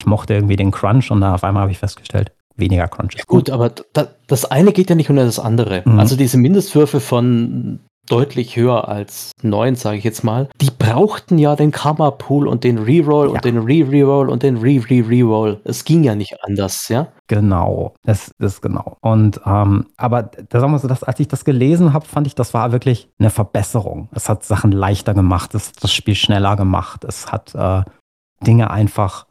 ich mochte irgendwie den Crunch und dann auf einmal habe ich festgestellt, weniger Crunch ist gut. Gut, aber da, das eine geht ja nicht unter das andere. Mhm. Also diese Mindestwürfe von deutlich höher als neun, sage ich jetzt mal. Die brauchten ja den Karma-Pool und den Reroll ja. und den Re-Reroll und den Re-Re-Reroll. Es ging ja nicht anders, ja? Genau, das ist genau. Und ähm, aber da sagen wir so, dass, als ich das gelesen habe, fand ich, das war wirklich eine Verbesserung. Es hat Sachen leichter gemacht, es hat das Spiel schneller gemacht, es hat äh, Dinge einfach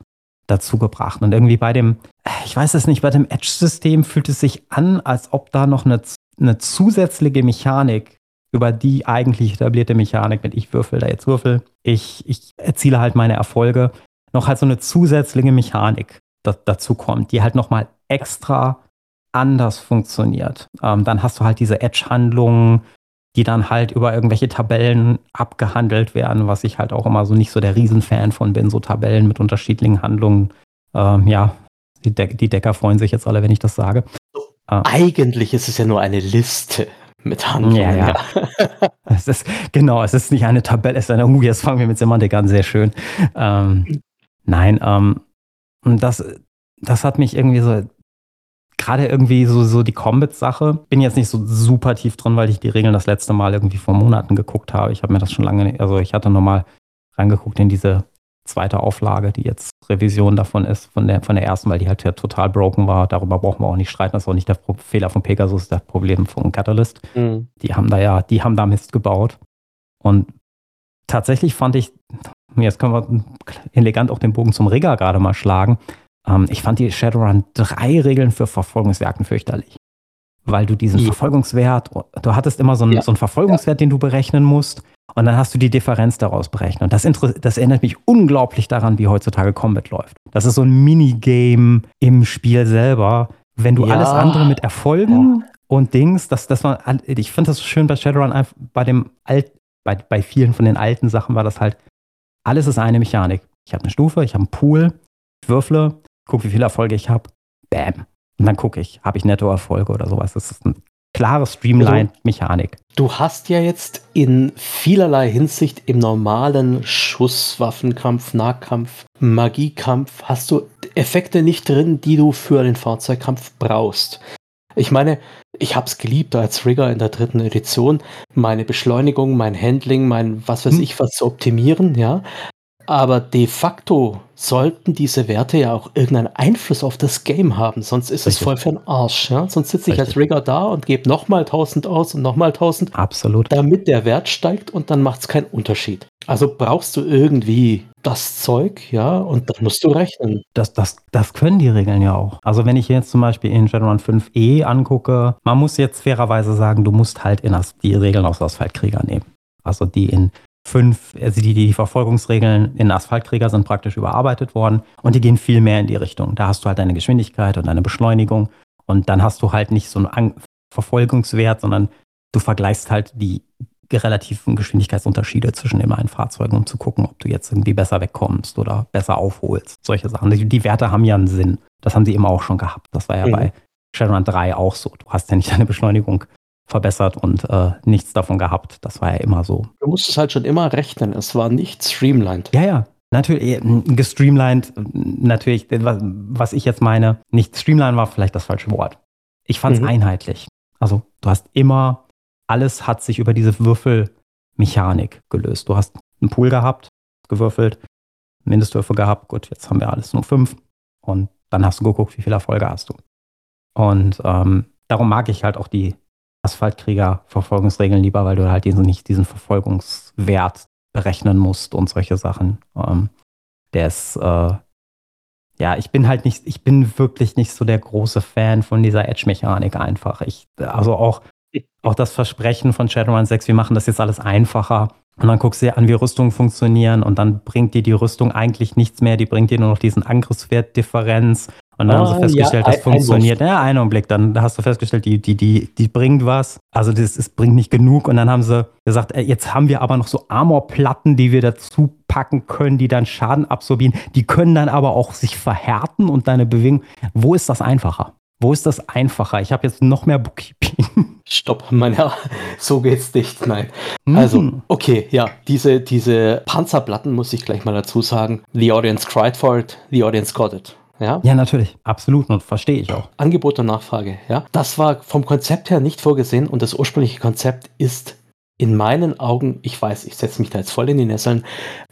dazu gebracht. Und irgendwie bei dem, ich weiß es nicht, bei dem Edge-System fühlt es sich an, als ob da noch eine, eine zusätzliche Mechanik über die eigentlich etablierte Mechanik mit ich würfel da jetzt Würfel, ich, ich erziele halt meine Erfolge, noch halt so eine zusätzliche Mechanik da, dazu kommt, die halt nochmal extra anders funktioniert. Ähm, dann hast du halt diese Edge-Handlungen, die dann halt über irgendwelche Tabellen abgehandelt werden, was ich halt auch immer so nicht so der Riesenfan von bin, so Tabellen mit unterschiedlichen Handlungen. Ähm, ja, die, De die Decker freuen sich jetzt alle, wenn ich das sage. Eigentlich ist es ja nur eine Liste mit Handlungen. Ja, ja. es ist, genau, es ist nicht eine Tabelle, es ist eine, uh, jetzt fangen wir mit Semantik an, sehr schön. Ähm, nein, ähm, das, das hat mich irgendwie so, gerade irgendwie so, so die Combat-Sache, bin jetzt nicht so super tief drin, weil ich die Regeln das letzte Mal irgendwie vor Monaten geguckt habe. Ich habe mir das schon lange, also ich hatte nochmal reingeguckt in diese zweite Auflage, die jetzt Revision davon ist, von der, von der ersten, weil die halt ja total broken war. Darüber brauchen wir auch nicht streiten. Das ist auch nicht der Pro Fehler von Pegasus, das Problem von Catalyst. Mhm. Die haben da ja, die haben da Mist gebaut. Und tatsächlich fand ich, jetzt können wir elegant auch den Bogen zum Rigger gerade mal schlagen. Ähm, ich fand die Shadowrun 3 Regeln für Verfolgungsjagden fürchterlich. Weil du diesen ja. Verfolgungswert, du hattest immer so einen, ja. so einen Verfolgungswert, den du berechnen musst. Und dann hast du die Differenz daraus berechnet. Und das, das erinnert mich unglaublich daran, wie heutzutage Combat läuft. Das ist so ein Minigame im Spiel selber. Wenn du ja. alles andere mit Erfolgen und Dings, das, das war, ich finde das so schön bei Shadowrun, bei dem Alt, bei, bei vielen von den alten Sachen war das halt, alles ist eine Mechanik. Ich habe eine Stufe, ich habe einen Pool, ich würfle, gucke, wie viele Erfolge ich habe, bam. Und dann gucke ich, habe ich Nettoerfolge oder sowas. Das ist eine klare Streamline-Mechanik. Also, du hast ja jetzt in vielerlei Hinsicht im normalen Schusswaffenkampf, Nahkampf, Magiekampf, hast du Effekte nicht drin, die du für den Fahrzeugkampf brauchst. Ich meine, ich habe es geliebt als Rigger in der dritten Edition, meine Beschleunigung, mein Handling, mein was weiß hm. ich was zu optimieren, ja. Aber de facto sollten diese Werte ja auch irgendeinen Einfluss auf das Game haben, sonst ist Richtig. es voll für den Arsch. Ja? Sonst sitze ich als Rigger da und gebe nochmal 1000 aus und nochmal 1000. Absolut. Damit der Wert steigt und dann macht es keinen Unterschied. Also brauchst du irgendwie das Zeug, ja, und dann musst du rechnen. Das, das, das können die Regeln ja auch. Also wenn ich jetzt zum Beispiel in Shadowrun 5e angucke, man muss jetzt fairerweise sagen, du musst halt in das, die Regeln aus Asphaltkrieger nehmen. Also die in fünf, also die, die Verfolgungsregeln in Asphaltkrieger sind praktisch überarbeitet worden und die gehen viel mehr in die Richtung. Da hast du halt deine Geschwindigkeit und deine Beschleunigung und dann hast du halt nicht so einen Verfolgungswert, sondern du vergleichst halt die relativen Geschwindigkeitsunterschiede zwischen den beiden Fahrzeugen, um zu gucken, ob du jetzt irgendwie besser wegkommst oder besser aufholst. Solche Sachen. Die, die Werte haben ja einen Sinn. Das haben sie immer auch schon gehabt. Das war ja mhm. bei Shadowrun 3 auch so. Du hast ja nicht deine Beschleunigung verbessert und äh, nichts davon gehabt. Das war ja immer so. Du musstest halt schon immer rechnen. Es war nicht streamlined. Ja, ja. Natürlich, äh, gestreamlined, natürlich, was ich jetzt meine, nicht streamlined war vielleicht das falsche Wort. Ich fand es mhm. einheitlich. Also du hast immer, alles hat sich über diese Würfelmechanik gelöst. Du hast einen Pool gehabt, gewürfelt, Mindestwürfe gehabt, gut, jetzt haben wir alles nur fünf. Und dann hast du geguckt, wie viele Erfolge hast du. Und ähm, darum mag ich halt auch die Asphaltkrieger-Verfolgungsregeln lieber, weil du halt diesen, nicht diesen Verfolgungswert berechnen musst und solche Sachen. Ähm, der ist, äh, ja, ich bin halt nicht, ich bin wirklich nicht so der große Fan von dieser Edge-Mechanik einfach. Ich, also auch, auch das Versprechen von Shadowrun 6, wir machen das jetzt alles einfacher. Und dann guckst du dir an, wie Rüstungen funktionieren und dann bringt dir die Rüstung eigentlich nichts mehr, die bringt dir nur noch diesen Angriffswert-Differenz und dann ah, haben sie festgestellt, ja, das ein, funktioniert. Ein ja, einen Augenblick. Dann hast du festgestellt, die, die, die, die bringt was. Also das, das bringt nicht genug. Und dann haben sie gesagt, jetzt haben wir aber noch so Armorplatten, die wir dazu packen können, die dann Schaden absorbieren. Die können dann aber auch sich verhärten und deine Bewegung. Wo ist das einfacher? Wo ist das einfacher? Ich habe jetzt noch mehr Bookkeeping. Stopp, mein Herr, so geht's nicht. Nein. Mhm. Also, okay, ja, diese, diese Panzerplatten muss ich gleich mal dazu sagen. The audience cried for it, the audience got it. Ja? ja, natürlich. Absolut. Und verstehe ich auch. Angebot und Nachfrage. Ja? Das war vom Konzept her nicht vorgesehen und das ursprüngliche Konzept ist in meinen Augen, ich weiß, ich setze mich da jetzt voll in die Nesseln,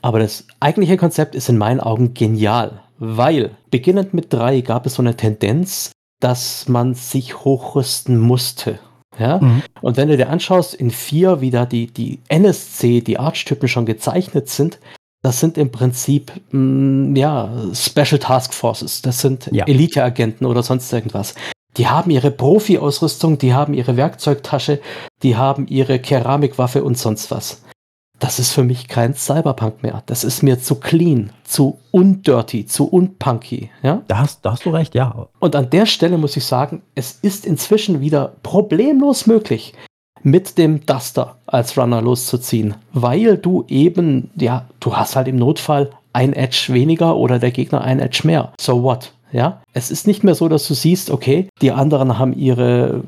aber das eigentliche Konzept ist in meinen Augen genial, weil beginnend mit drei gab es so eine Tendenz, dass man sich hochrüsten musste. Ja? Mhm. Und wenn du dir anschaust, in vier, wie da die, die NSC, die Archetypen schon gezeichnet sind, das sind im Prinzip mh, mm, ja Special Task Forces. Das sind ja. Elite-Agenten oder sonst irgendwas. Die haben ihre Profi-Ausrüstung, die haben ihre Werkzeugtasche, die haben ihre Keramikwaffe und sonst was. Das ist für mich kein Cyberpunk mehr. Das ist mir zu clean, zu undirty, zu unpunky. Ja? Da, hast, da hast du recht, ja. Und an der Stelle muss ich sagen, es ist inzwischen wieder problemlos möglich, mit dem Duster als Runner loszuziehen, weil du eben, ja, du hast halt im Notfall ein Edge weniger oder der Gegner ein Edge mehr. So what? Ja, es ist nicht mehr so, dass du siehst, okay, die anderen haben ihre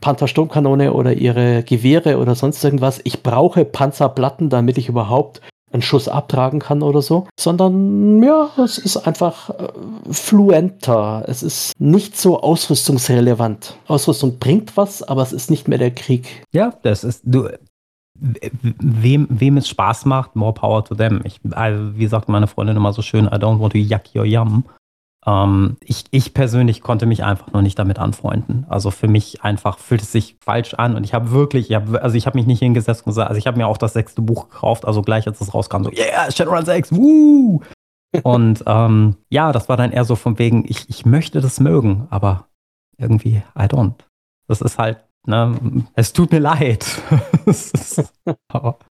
Panther-Sturmkanone oder ihre Gewehre oder sonst irgendwas. Ich brauche Panzerplatten, damit ich überhaupt einen Schuss abtragen kann oder so, sondern ja, es ist einfach äh, fluenter. Es ist nicht so ausrüstungsrelevant. Ausrüstung bringt was, aber es ist nicht mehr der Krieg. Ja, das ist du. Wem, wem es Spaß macht, more power to them. Ich, also, wie sagt meine Freundin immer so schön, I don't want to yuck your yum. Ähm, ich, ich persönlich konnte mich einfach noch nicht damit anfreunden. Also für mich einfach fühlt es sich falsch an und ich habe wirklich, ich hab, also ich habe mich nicht hingesetzt und gesagt, also ich habe mir auch das sechste Buch gekauft, also gleich als es rauskam, so, yeah, Shadowrun 6, woo! Und ähm, ja, das war dann eher so von wegen, ich, ich möchte das mögen, aber irgendwie, I don't. Das ist halt, ne, es tut mir leid. ist,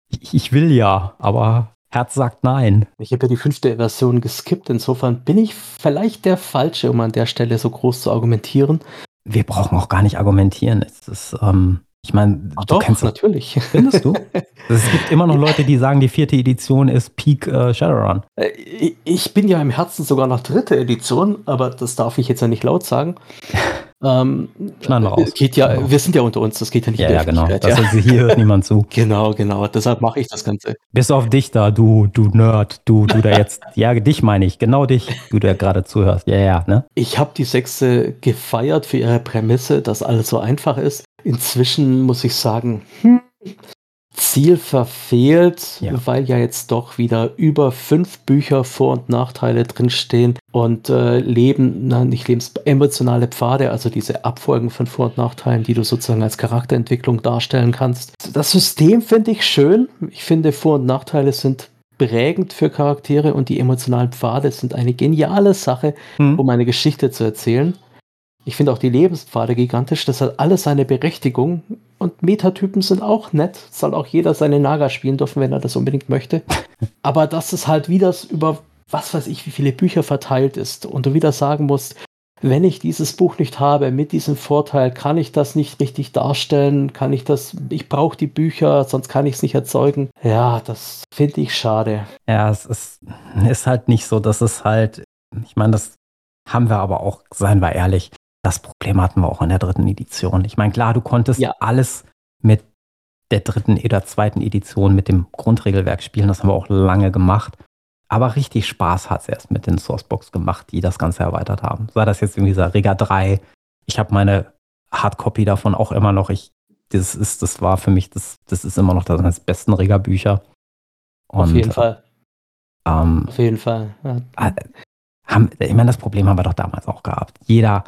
ich, ich will ja, aber Herz sagt nein. Ich habe ja die fünfte Version geskippt, insofern bin ich vielleicht der Falsche, um an der Stelle so groß zu argumentieren. Wir brauchen auch gar nicht argumentieren. Es ist, ähm, ich meine, du doch, kennst natürlich. Findest du? es gibt immer noch Leute, die sagen, die vierte Edition ist Peak äh, Shadowrun. Äh, ich bin ja im Herzen sogar noch dritte Edition, aber das darf ich jetzt ja nicht laut sagen. Ähm, Schneiden wir raus. Geht ja, genau. wir sind ja unter uns, das geht ja nicht Ja, ja genau. Das ja. Also hier hört niemand zu. Genau, genau. Deshalb mache ich das Ganze. Bis auf dich da, du, du Nerd, du, du da jetzt. ja, dich meine ich, genau dich, du der gerade zuhörst. Ja, ja, ne? Ich habe die Sechste gefeiert für ihre Prämisse, dass alles so einfach ist. Inzwischen muss ich sagen, hm, Ziel verfehlt, ja. weil ja jetzt doch wieder über fünf Bücher Vor- und Nachteile drinstehen und äh, Leben, na, nicht Lebens, emotionale Pfade, also diese Abfolgen von Vor- und Nachteilen, die du sozusagen als Charakterentwicklung darstellen kannst. Das System finde ich schön. Ich finde, Vor- und Nachteile sind prägend für Charaktere und die emotionalen Pfade sind eine geniale Sache, hm. um eine Geschichte zu erzählen. Ich finde auch die Lebenspfade gigantisch. Das hat alles seine Berechtigung. Und Metatypen sind auch nett. Soll auch jeder seine Naga spielen dürfen, wenn er das unbedingt möchte. Aber dass es halt wieder über was weiß ich, wie viele Bücher verteilt ist und du wieder sagen musst, wenn ich dieses Buch nicht habe, mit diesem Vorteil, kann ich das nicht richtig darstellen, kann ich das, ich brauche die Bücher, sonst kann ich es nicht erzeugen. Ja, das finde ich schade. Ja, es ist, ist halt nicht so, dass es halt, ich meine, das haben wir aber auch, seien wir ehrlich, das Problem hatten wir auch in der dritten Edition. Ich meine, klar, du konntest ja. alles mit der dritten oder zweiten Edition mit dem Grundregelwerk spielen. Das haben wir auch lange gemacht. Aber richtig Spaß hat es erst mit den Sourcebox gemacht, die das Ganze erweitert haben. Sei das jetzt irgendwie dieser Rega 3. Ich habe meine Hardcopy davon auch immer noch. Ich, das ist, das war für mich, das, das ist immer noch das eines besten Rega-Bücher. Auf jeden Fall. Ähm, Auf jeden Fall. Ja. Äh, haben, ich meine, das Problem haben wir doch damals auch gehabt. Jeder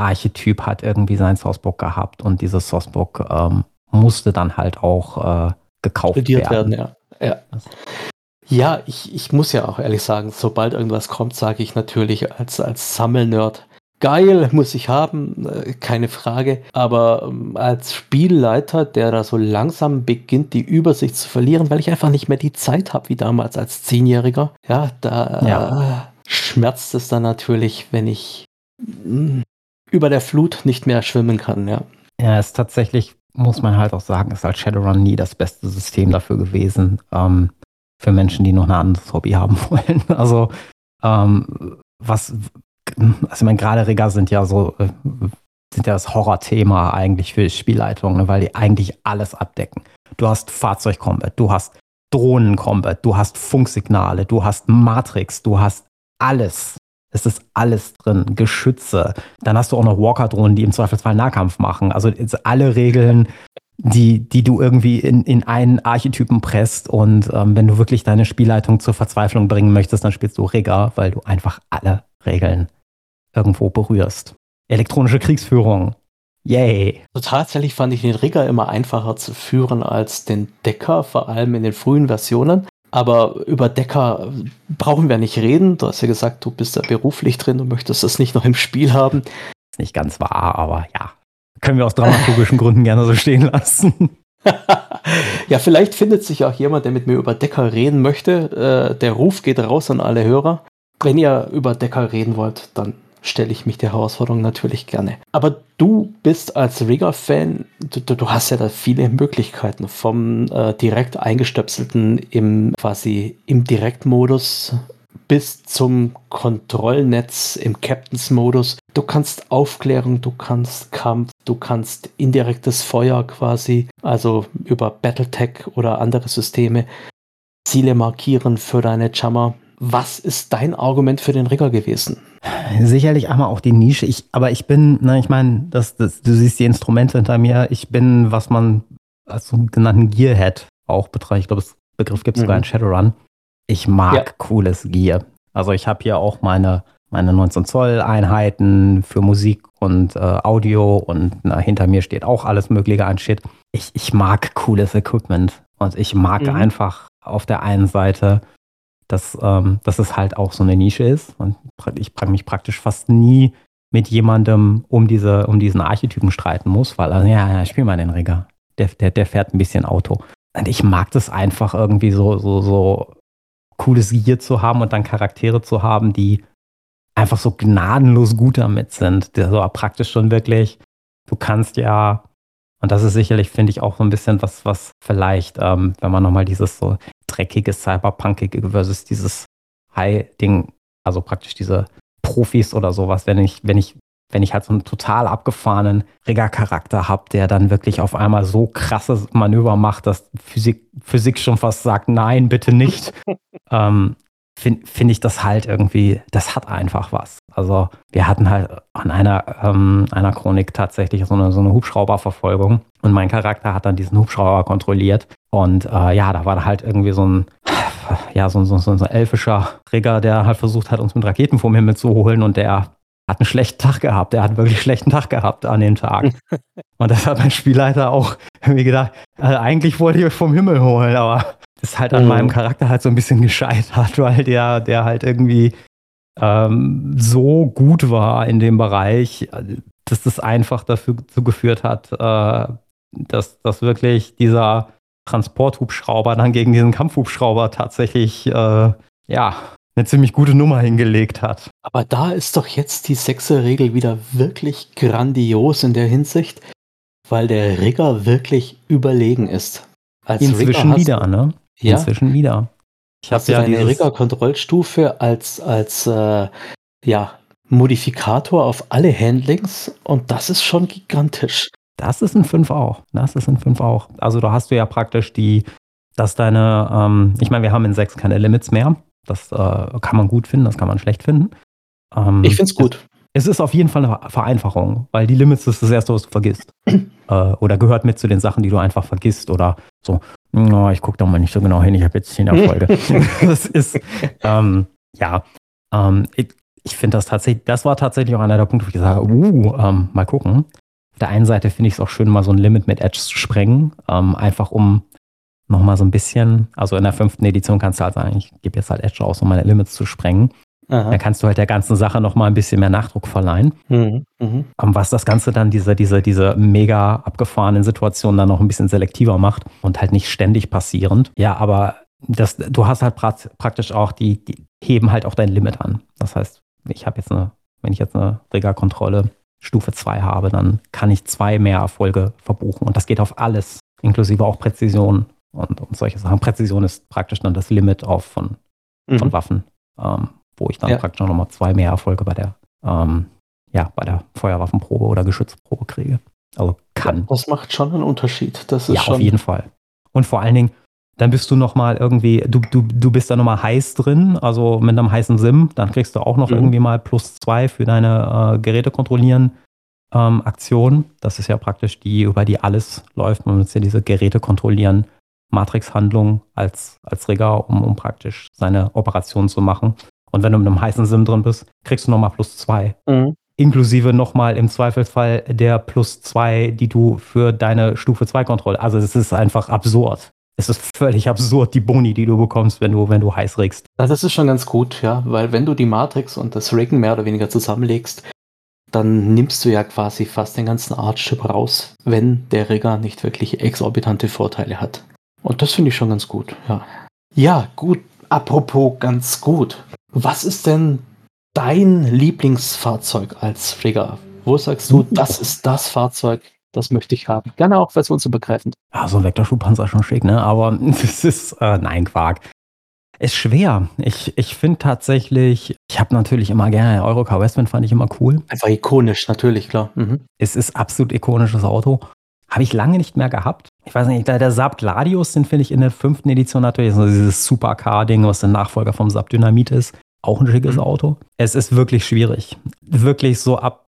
Archetyp hat irgendwie sein Sourcebook gehabt und dieses Sourcebook ähm, musste dann halt auch äh, gekauft Studiert werden. werden. Ja, ja. ja ich, ich muss ja auch ehrlich sagen, sobald irgendwas kommt, sage ich natürlich als, als Sammelnerd, geil, muss ich haben, äh, keine Frage. Aber ähm, als Spielleiter, der da so langsam beginnt, die Übersicht zu verlieren, weil ich einfach nicht mehr die Zeit habe wie damals als Zehnjähriger, ja, da ja. Äh, schmerzt es dann natürlich, wenn ich hm, über der Flut nicht mehr schwimmen kann, ja. Ja, ist tatsächlich, muss man halt auch sagen, ist halt Shadowrun nie das beste System dafür gewesen, ähm, für Menschen, die noch ein anderes Hobby haben wollen. Also, ähm, was, also ich meine, gerade Regas sind ja so, äh, sind ja das Horrorthema eigentlich für Spielleitung, ne, weil die eigentlich alles abdecken. Du hast Fahrzeugcombat, du hast Drohnencombat, du hast Funksignale, du hast Matrix, du hast alles. Es ist alles drin. Geschütze. Dann hast du auch noch Walker-Drohnen, die im Zweifelsfall Nahkampf machen. Also alle Regeln, die, die du irgendwie in, in einen Archetypen presst. Und ähm, wenn du wirklich deine Spielleitung zur Verzweiflung bringen möchtest, dann spielst du Rigger, weil du einfach alle Regeln irgendwo berührst. Elektronische Kriegsführung. Yay. Also tatsächlich fand ich den Rigger immer einfacher zu führen als den Decker, vor allem in den frühen Versionen. Aber über Decker brauchen wir nicht reden. Du hast ja gesagt, du bist da beruflich drin und möchtest das nicht noch im Spiel haben. Ist nicht ganz wahr, aber ja. Können wir aus dramaturgischen Gründen gerne so stehen lassen. ja, vielleicht findet sich auch jemand, der mit mir über Decker reden möchte. Äh, der Ruf geht raus an alle Hörer. Wenn ihr über Decker reden wollt, dann stelle ich mich der Herausforderung natürlich gerne. Aber du bist als Rigger-Fan, du, du, hast ja da viele Möglichkeiten vom äh, direkt eingestöpselten im quasi im Direktmodus bis zum Kontrollnetz im Captains-Modus. Du kannst Aufklärung, du kannst Kampf, du kannst indirektes Feuer quasi, also über Battletech oder andere Systeme, Ziele markieren für deine Jammer. Was ist dein Argument für den Rigger gewesen? Sicherlich einmal auch die Nische. Ich, aber ich bin, na, ich meine, das, das, du siehst die Instrumente hinter mir. Ich bin, was man als sogenannten Gearhead auch betreibt. Ich glaube, das Begriff gibt es mhm. sogar in Shadowrun. Ich mag ja. cooles Gear. Also ich habe hier auch meine, meine 19 Zoll Einheiten für Musik und äh, Audio und na, hinter mir steht auch alles Mögliche an Shit. Ich, ich mag cooles Equipment und ich mag mhm. einfach auf der einen Seite dass, ähm, dass es halt auch so eine Nische ist. Und ich mich praktisch fast nie mit jemandem um, diese, um diesen Archetypen streiten muss, weil, also, ja, ja, spiel mal den Rigger. Der, der, der fährt ein bisschen Auto. Und ich mag das einfach irgendwie so, so, so cooles Gear zu haben und dann Charaktere zu haben, die einfach so gnadenlos gut damit sind. Der so praktisch schon wirklich, du kannst ja, und das ist sicherlich, finde ich, auch so ein bisschen was, was vielleicht, ähm, wenn man nochmal dieses so dreckige, cyberpunkige versus dieses High-Ding, also praktisch diese Profis oder sowas, wenn ich, wenn ich, wenn ich halt so einen total abgefahrenen Rigger-Charakter habe, der dann wirklich auf einmal so krasse Manöver macht, dass Physik, Physik schon fast sagt, nein, bitte nicht. ähm, finde find ich das halt irgendwie, das hat einfach was. Also wir hatten halt an einer, ähm, einer Chronik tatsächlich so eine, so eine Hubschrauberverfolgung und mein Charakter hat dann diesen Hubschrauber kontrolliert und äh, ja, da war halt irgendwie so ein, ja, so, so, so, so ein elfischer Rigger, der halt versucht hat, uns mit Raketen vom Himmel zu holen und der hat einen schlechten Tag gehabt. Der hat wirklich einen schlechten Tag gehabt an dem Tag. und das hat mein Spielleiter auch irgendwie gedacht, also eigentlich wollte ich euch vom Himmel holen, aber ist halt an mhm. meinem Charakter halt so ein bisschen gescheitert, weil der, der halt irgendwie ähm, so gut war in dem Bereich, dass das einfach dafür geführt hat, äh, dass, dass wirklich dieser Transporthubschrauber dann gegen diesen Kampfhubschrauber tatsächlich äh, ja eine ziemlich gute Nummer hingelegt hat. Aber da ist doch jetzt die Sechser-Regel wieder wirklich grandios in der Hinsicht, weil der Rigger wirklich überlegen ist. Als Inzwischen wieder, ne? Ja. Inzwischen wieder. Ich habe ja eine Rigger-Kontrollstufe als, als äh, ja, Modifikator auf alle Handlings und das ist schon gigantisch. Das ist ein 5 auch. Das ist ein 5 auch. Also da hast du ja praktisch die, dass deine, ähm, ich meine, wir haben in 6 keine Limits mehr. Das äh, kann man gut finden, das kann man schlecht finden. Ähm, ich finde es gut. Es ist auf jeden Fall eine Vereinfachung, weil die Limits ist das Erste, was du vergisst. äh, oder gehört mit zu den Sachen, die du einfach vergisst. Oder so, oh, ich gucke da mal nicht so genau hin, ich habe jetzt 10 Erfolge. das ist, ähm, ja, ähm, ich, ich finde das tatsächlich, das war tatsächlich auch einer der Punkte, wo ich gesagt habe, uh, ähm, mal gucken. Auf der einen Seite finde ich es auch schön, mal so ein Limit mit Edge zu sprengen, ähm, einfach um nochmal so ein bisschen, also in der fünften Edition kannst du halt sagen, ich gebe jetzt halt Edge aus, um meine Limits zu sprengen. Aha. Dann kannst du halt der ganzen Sache nochmal ein bisschen mehr Nachdruck verleihen. Mhm. Mhm. Was das Ganze dann diese, diese, diese mega abgefahrenen Situationen dann noch ein bisschen selektiver macht und halt nicht ständig passierend. Ja, aber das, du hast halt praktisch auch, die, die heben halt auch dein Limit an. Das heißt, ich habe jetzt eine, wenn ich jetzt eine Regelkontrolle Stufe 2 habe, dann kann ich zwei mehr Erfolge verbuchen. Und das geht auf alles, inklusive auch Präzision und, und solche Sachen. Präzision ist praktisch dann das Limit auf von, mhm. von Waffen, ähm, wo ich dann ja. praktisch nochmal zwei mehr Erfolge bei der, ähm, ja, bei der Feuerwaffenprobe oder Geschützprobe kriege. Also kann. Das macht schon einen Unterschied. Das ist ja, schon auf jeden Fall. Und vor allen Dingen, dann bist du nochmal irgendwie, du, du, du bist da nochmal heiß drin, also mit einem heißen Sim, dann kriegst du auch noch mhm. irgendwie mal plus zwei für deine äh, Geräte kontrollieren ähm, Aktion. Das ist ja praktisch die, über die alles läuft. Man muss ja diese Geräte kontrollieren Matrix-Handlung als, als Rigger, um, um praktisch seine Operation zu machen. Und wenn du mit einem heißen Sim drin bist, kriegst du nochmal plus zwei. Mhm. Inklusive nochmal im Zweifelsfall der plus zwei, die du für deine Stufe 2 Kontrolle. Also es ist einfach absurd. Es ist völlig absurd, die Boni, die du bekommst, wenn du, wenn du heiß regst. Das ist schon ganz gut, ja, weil wenn du die Matrix und das Riggen mehr oder weniger zusammenlegst, dann nimmst du ja quasi fast den ganzen Artchip raus, wenn der Rigger nicht wirklich exorbitante Vorteile hat. Und das finde ich schon ganz gut, ja. Ja, gut. Apropos ganz gut. Was ist denn dein Lieblingsfahrzeug als Rigger? Wo sagst du, das ist das Fahrzeug, das möchte ich haben? Gerne auch versionsübergreifend. Ja, so ein Vektorschubpanzer ist schon schick, ne? Aber es ist, äh, nein, Quark. Ist schwer. Ich, ich finde tatsächlich, ich habe natürlich immer gerne Eurocar Westwind, fand ich immer cool. Einfach ikonisch, natürlich, klar. Mhm. Es ist absolut ikonisches Auto. Habe ich lange nicht mehr gehabt. Ich weiß nicht, der Saab Gladius, den finde ich in der fünften Edition natürlich, also dieses Supercar-Ding, was der Nachfolger vom Saab Dynamit ist. Auch ein schickes mhm. Auto. Es ist wirklich schwierig. Wirklich so ab,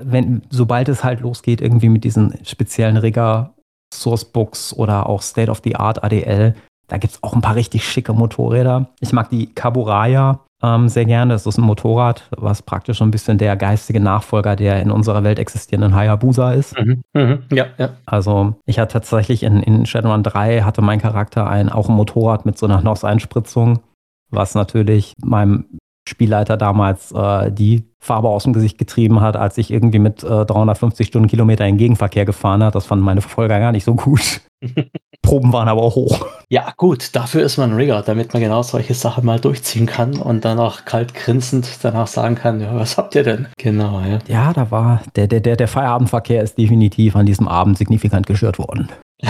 wenn, sobald es halt losgeht, irgendwie mit diesen speziellen Rigger, Sourcebooks oder auch State of the Art ADL, da gibt es auch ein paar richtig schicke Motorräder. Ich mag die Kaburaya ähm, sehr gerne. Das ist ein Motorrad, was praktisch so ein bisschen der geistige Nachfolger der in unserer Welt existierenden Hayabusa ist. Mhm, mh, ja, ja. Also ich hatte tatsächlich in, in Shadowrun 3 hatte mein Charakter ein, auch ein Motorrad mit so einer NOS-Einspritzung. was natürlich meinem Spielleiter damals äh, die Farbe aus dem Gesicht getrieben hat, als ich irgendwie mit äh, 350 Stundenkilometer in Gegenverkehr gefahren hat. Das fanden meine Verfolger gar nicht so gut. Proben waren aber auch hoch. Ja, gut, dafür ist man Rigger, damit man genau solche Sachen mal durchziehen kann und dann auch kalt grinsend danach sagen kann, ja, was habt ihr denn? Genau, ja. Ja, da war der, der, der, der Feierabendverkehr ist definitiv an diesem Abend signifikant gestört worden.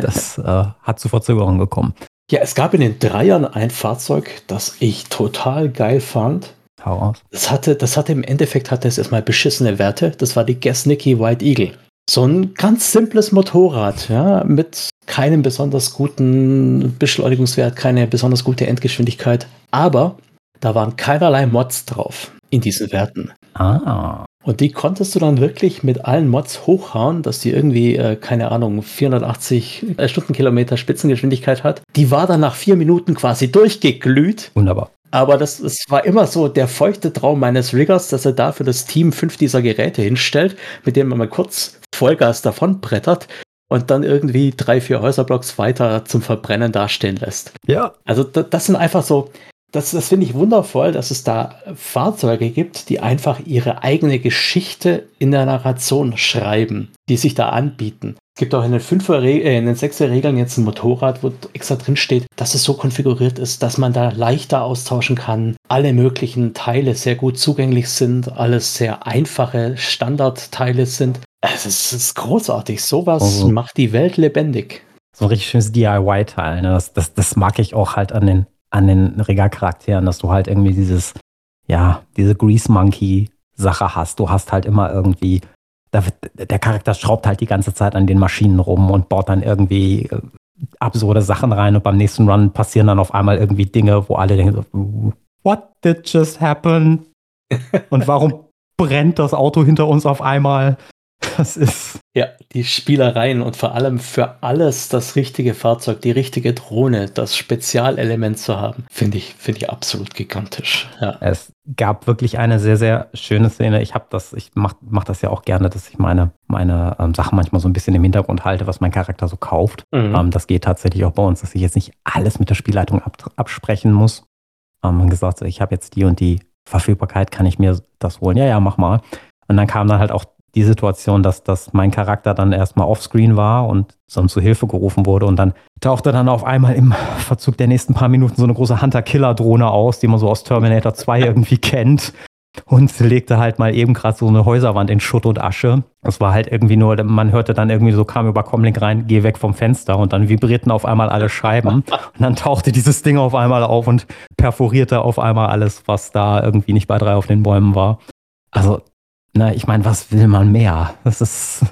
Das äh, hat zu Verzögerungen gekommen. Ja, es gab in den Dreiern ein Fahrzeug, das ich total geil fand. Hau aus. Das hatte, das hatte im Endeffekt hatte es erstmal beschissene Werte. Das war die Gasnicki White Eagle. So ein ganz simples Motorrad, ja, mit keinem besonders guten Beschleunigungswert, keine besonders gute Endgeschwindigkeit. Aber da waren keinerlei Mods drauf in diesen Werten. Ah. Und die konntest du dann wirklich mit allen Mods hochhauen, dass die irgendwie, äh, keine Ahnung, 480 äh, Stundenkilometer Spitzengeschwindigkeit hat. Die war dann nach vier Minuten quasi durchgeglüht. Wunderbar. Aber das, das war immer so der feuchte Traum meines Riggers, dass er da für das Team fünf dieser Geräte hinstellt, mit denen man mal kurz Vollgas davonbrettert und dann irgendwie drei, vier Häuserblocks weiter zum Verbrennen dastehen lässt. Ja. Also das sind einfach so, das, das finde ich wundervoll, dass es da Fahrzeuge gibt, die einfach ihre eigene Geschichte in der Narration schreiben, die sich da anbieten. Es gibt auch in den, Fünfer äh, in den sechser Regeln jetzt ein Motorrad, wo extra drin steht, dass es so konfiguriert ist, dass man da leichter austauschen kann, alle möglichen Teile sehr gut zugänglich sind, alles sehr einfache Standardteile sind. Es ist, ist großartig. Sowas also, macht die Welt lebendig. So ein richtig schönes DIY-Teil. Ne? Das, das, das mag ich auch halt an den, an den Regal-Charakteren, dass du halt irgendwie dieses, ja, diese Grease Monkey-Sache hast. Du hast halt immer irgendwie der Charakter schraubt halt die ganze Zeit an den Maschinen rum und baut dann irgendwie äh, absurde Sachen rein und beim nächsten Run passieren dann auf einmal irgendwie Dinge, wo alle denken so, what did just happen? und warum brennt das Auto hinter uns auf einmal? Das ist. Ja, die Spielereien und vor allem für alles das richtige Fahrzeug, die richtige Drohne, das Spezialelement zu haben, finde ich, finde ich absolut gigantisch. Ja. Es gab wirklich eine sehr, sehr schöne Szene. Ich habe das, ich mache mach das ja auch gerne, dass ich meine, meine ähm, Sachen manchmal so ein bisschen im Hintergrund halte, was mein Charakter so kauft. Mhm. Ähm, das geht tatsächlich auch bei uns, dass ich jetzt nicht alles mit der Spielleitung ab, absprechen muss. Ähm, gesagt, ich habe jetzt die und die Verfügbarkeit, kann ich mir das holen? Ja, ja, mach mal. Und dann kam dann halt auch die Situation, dass, dass mein Charakter dann erstmal offscreen war und dann zu Hilfe gerufen wurde und dann tauchte dann auf einmal im Verzug der nächsten paar Minuten so eine große Hunter-Killer-Drohne aus, die man so aus Terminator 2 irgendwie kennt und legte halt mal eben gerade so eine Häuserwand in Schutt und Asche. Das war halt irgendwie nur, man hörte dann irgendwie so, kam über Comlink rein, geh weg vom Fenster und dann vibrierten auf einmal alle Scheiben und dann tauchte dieses Ding auf einmal auf und perforierte auf einmal alles, was da irgendwie nicht bei drei auf den Bäumen war. Also na, ich meine, was will man mehr? Das ist,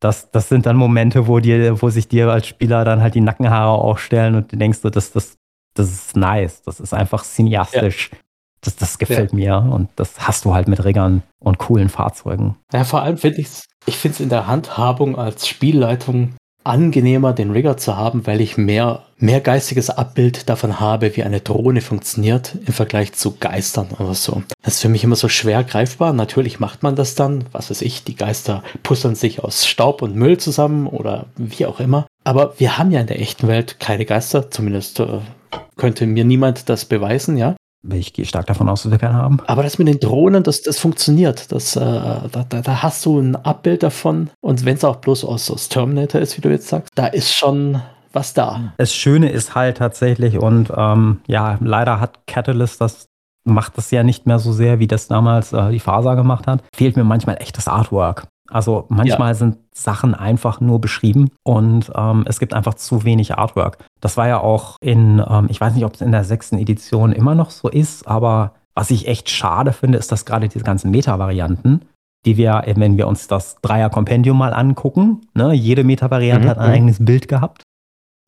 das, das sind dann Momente, wo dir, wo sich dir als Spieler dann halt die Nackenhaare aufstellen und du denkst so, das, das, das ist nice. Das ist einfach cineastisch. Ja. Das, das gefällt ja. mir und das hast du halt mit Riggern und coolen Fahrzeugen. Ja, vor allem finde ich es, ich finde es in der Handhabung als Spielleitung angenehmer, den Rigger zu haben, weil ich mehr, mehr geistiges Abbild davon habe, wie eine Drohne funktioniert im Vergleich zu Geistern oder so. Das ist für mich immer so schwer greifbar. Natürlich macht man das dann, was weiß ich, die Geister puzzeln sich aus Staub und Müll zusammen oder wie auch immer. Aber wir haben ja in der echten Welt keine Geister, zumindest äh, könnte mir niemand das beweisen, ja. Ich gehe stark davon aus, dass wir keine haben. Aber das mit den Drohnen, das, das funktioniert. Das, äh, da, da, da, hast du ein Abbild davon. Und wenn es auch bloß aus, aus Terminator ist, wie du jetzt sagst, da ist schon was da. Das Schöne ist halt tatsächlich, und ähm, ja, leider hat Catalyst das macht das ja nicht mehr so sehr, wie das damals äh, die Faser gemacht hat. Fehlt mir manchmal echt das Artwork. Also manchmal ja. sind Sachen einfach nur beschrieben und ähm, es gibt einfach zu wenig Artwork. Das war ja auch in, ähm, ich weiß nicht, ob es in der sechsten Edition immer noch so ist, aber was ich echt schade finde, ist, dass gerade diese ganzen Meta-Varianten, die wir, wenn wir uns das Dreier-Kompendium mal angucken, ne, jede Meta-Variante mhm. hat ein mhm. eigenes Bild gehabt.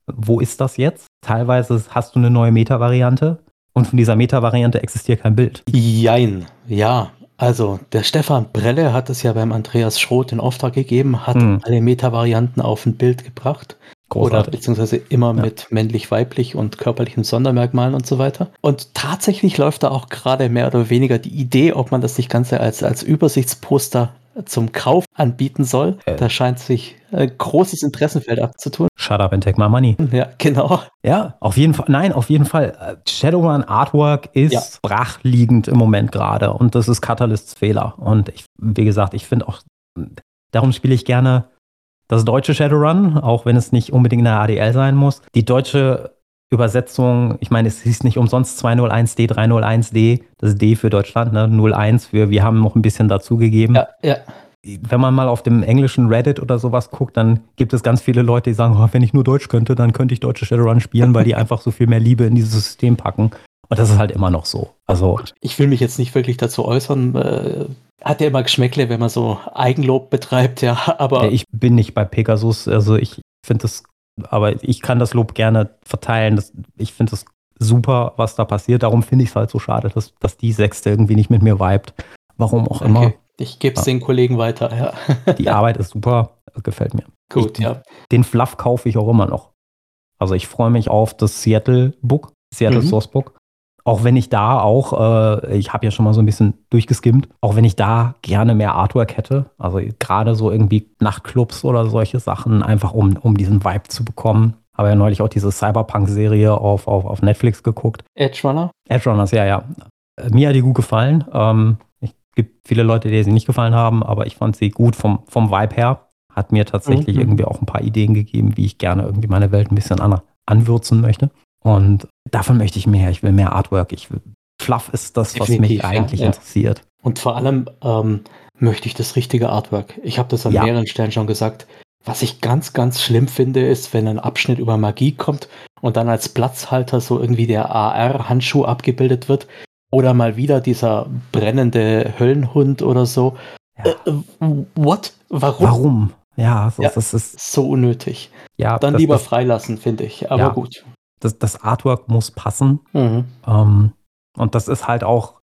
Wo ist das jetzt? Teilweise hast du eine neue Meta-Variante und von dieser Meta-Variante existiert kein Bild. Jein, ja. Also, der Stefan Brelle hat es ja beim Andreas Schroth in Auftrag gegeben, hat mhm. alle Meta-Varianten auf ein Bild gebracht. Großartig. Oder beziehungsweise immer ja. mit männlich-weiblich und körperlichen Sondermerkmalen und so weiter. Und tatsächlich läuft da auch gerade mehr oder weniger die Idee, ob man das nicht Ganze als, als Übersichtsposter zum Kauf anbieten soll. Äh. Da scheint sich ein großes Interessenfeld abzutun. Shut up and take my money. Ja, genau. Ja, auf jeden Fall. Nein, auf jeden Fall. Shadowrun Artwork ist ja. brachliegend im Moment gerade und das ist Catalysts Fehler. Und ich, wie gesagt, ich finde auch, darum spiele ich gerne das deutsche Shadowrun, auch wenn es nicht unbedingt in der ADL sein muss. Die deutsche Übersetzung, ich meine, es hieß nicht umsonst 201D, 301D, das D für Deutschland, ne? 01 für, wir haben noch ein bisschen dazugegeben. Ja, ja. Wenn man mal auf dem englischen Reddit oder sowas guckt, dann gibt es ganz viele Leute, die sagen, oh, wenn ich nur Deutsch könnte, dann könnte ich deutsche Shadowrun spielen, weil die einfach so viel mehr Liebe in dieses System packen. Und das ist halt immer noch so. Also ich will mich jetzt nicht wirklich dazu äußern. Äh, hat ja immer Geschmäckle, wenn man so Eigenlob betreibt, ja. Aber ich bin nicht bei Pegasus. Also ich finde das aber ich kann das Lob gerne verteilen. Das, ich finde es super, was da passiert. Darum finde ich es halt so schade, dass, dass die Sechste irgendwie nicht mit mir vibet. Warum auch okay. immer. Ich gebe es ja. den Kollegen weiter, ja. Die Arbeit ist super, gefällt mir. Gut, ich, ja. Den Fluff kaufe ich auch immer noch. Also ich freue mich auf das Seattle Book, Seattle mhm. Source Book. Auch wenn ich da auch, äh, ich habe ja schon mal so ein bisschen durchgeskimmt, auch wenn ich da gerne mehr Artwork hätte, also gerade so irgendwie Nachtclubs oder solche Sachen, einfach um, um diesen Vibe zu bekommen. Habe ja neulich auch diese Cyberpunk-Serie auf, auf, auf Netflix geguckt. Edge Runner? Edge Runners, ja, ja. Mir hat die gut gefallen. Ähm, es gibt viele Leute, die sie nicht gefallen haben, aber ich fand sie gut vom, vom Vibe her. Hat mir tatsächlich mhm. irgendwie auch ein paar Ideen gegeben, wie ich gerne irgendwie meine Welt ein bisschen an, anwürzen möchte. Und davon möchte ich mehr. Ich will mehr Artwork. Ich will, Fluff ist das, Definitiv, was mich eigentlich ja, interessiert. Und vor allem ähm, möchte ich das richtige Artwork. Ich habe das an ja. mehreren Stellen schon gesagt. Was ich ganz, ganz schlimm finde, ist, wenn ein Abschnitt über Magie kommt und dann als Platzhalter so irgendwie der AR-Handschuh abgebildet wird. Oder mal wieder dieser brennende Höllenhund oder so. Ja. Äh, what? Warum? Warum? Ja, so, ja, das ist so unnötig. Ja, dann lieber freilassen, finde ich. Aber ja, gut das, das Artwork muss passen. Mhm. Ähm, und das ist halt auch,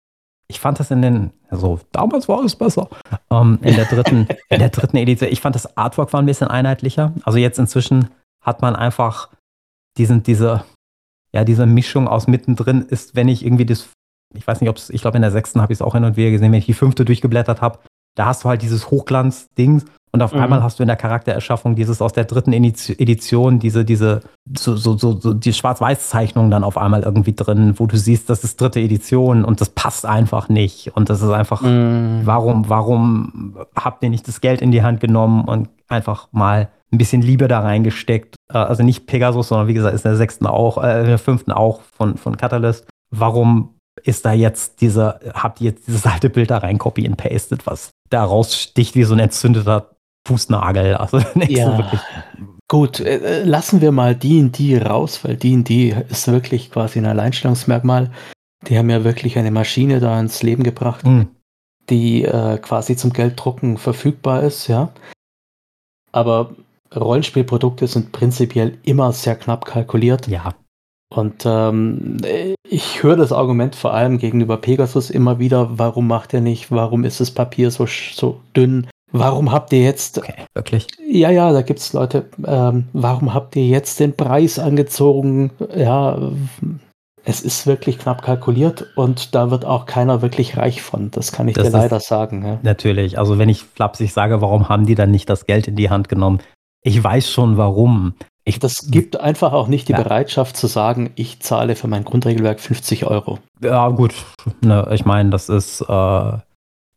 ich fand das in den, also damals war es besser, ähm, in der dritten, in der dritten Edition, ich fand das Artwork war ein bisschen einheitlicher. Also jetzt inzwischen hat man einfach diesen, diese, ja, diese Mischung aus mittendrin ist, wenn ich irgendwie das, ich weiß nicht, ob es, ich glaube in der sechsten habe ich es auch hin und wieder gesehen, wenn ich die fünfte durchgeblättert habe, da hast du halt dieses Hochglanz-Ding und auf mhm. einmal hast du in der Charaktererschaffung dieses aus der dritten Edition, diese, diese, so, so, so, so die Schwarz-Weiß-Zeichnung dann auf einmal irgendwie drin, wo du siehst, das ist dritte Edition und das passt einfach nicht. Und das ist einfach, mhm. warum, warum habt ihr nicht das Geld in die Hand genommen und einfach mal ein bisschen Liebe da reingesteckt? Äh, also nicht Pegasus, sondern wie gesagt, ist in der sechsten auch, äh, in der fünften auch von, von Catalyst. Warum ist da jetzt dieser, habt ihr jetzt dieses alte Bild da rein copy and pasted, was da raussticht wie so ein entzündeter Fußnagel. Also nicht ja. so wirklich. Gut, äh, äh lassen wir mal D&D raus, weil D&D ist wirklich quasi ein Alleinstellungsmerkmal. Die haben ja wirklich eine Maschine da ins Leben gebracht, mhm. die äh, quasi zum Gelddrucken verfügbar ist, ja. Aber Rollenspielprodukte sind prinzipiell immer sehr knapp kalkuliert. Ja. Und ähm, ich höre das Argument vor allem gegenüber Pegasus immer wieder, warum macht er nicht, warum ist das Papier so, so dünn, Warum habt ihr jetzt. Okay, wirklich? Ja, ja, da gibt es Leute. Ähm, warum habt ihr jetzt den Preis angezogen? Ja, es ist wirklich knapp kalkuliert und da wird auch keiner wirklich reich von. Das kann ich das dir leider sagen. Ja. Natürlich. Also, wenn ich flapsig sage, warum haben die dann nicht das Geld in die Hand genommen? Ich weiß schon warum. Ich, das gibt einfach auch nicht die ja. Bereitschaft zu sagen, ich zahle für mein Grundregelwerk 50 Euro. Ja, gut. Ne, ich meine, das ist. Äh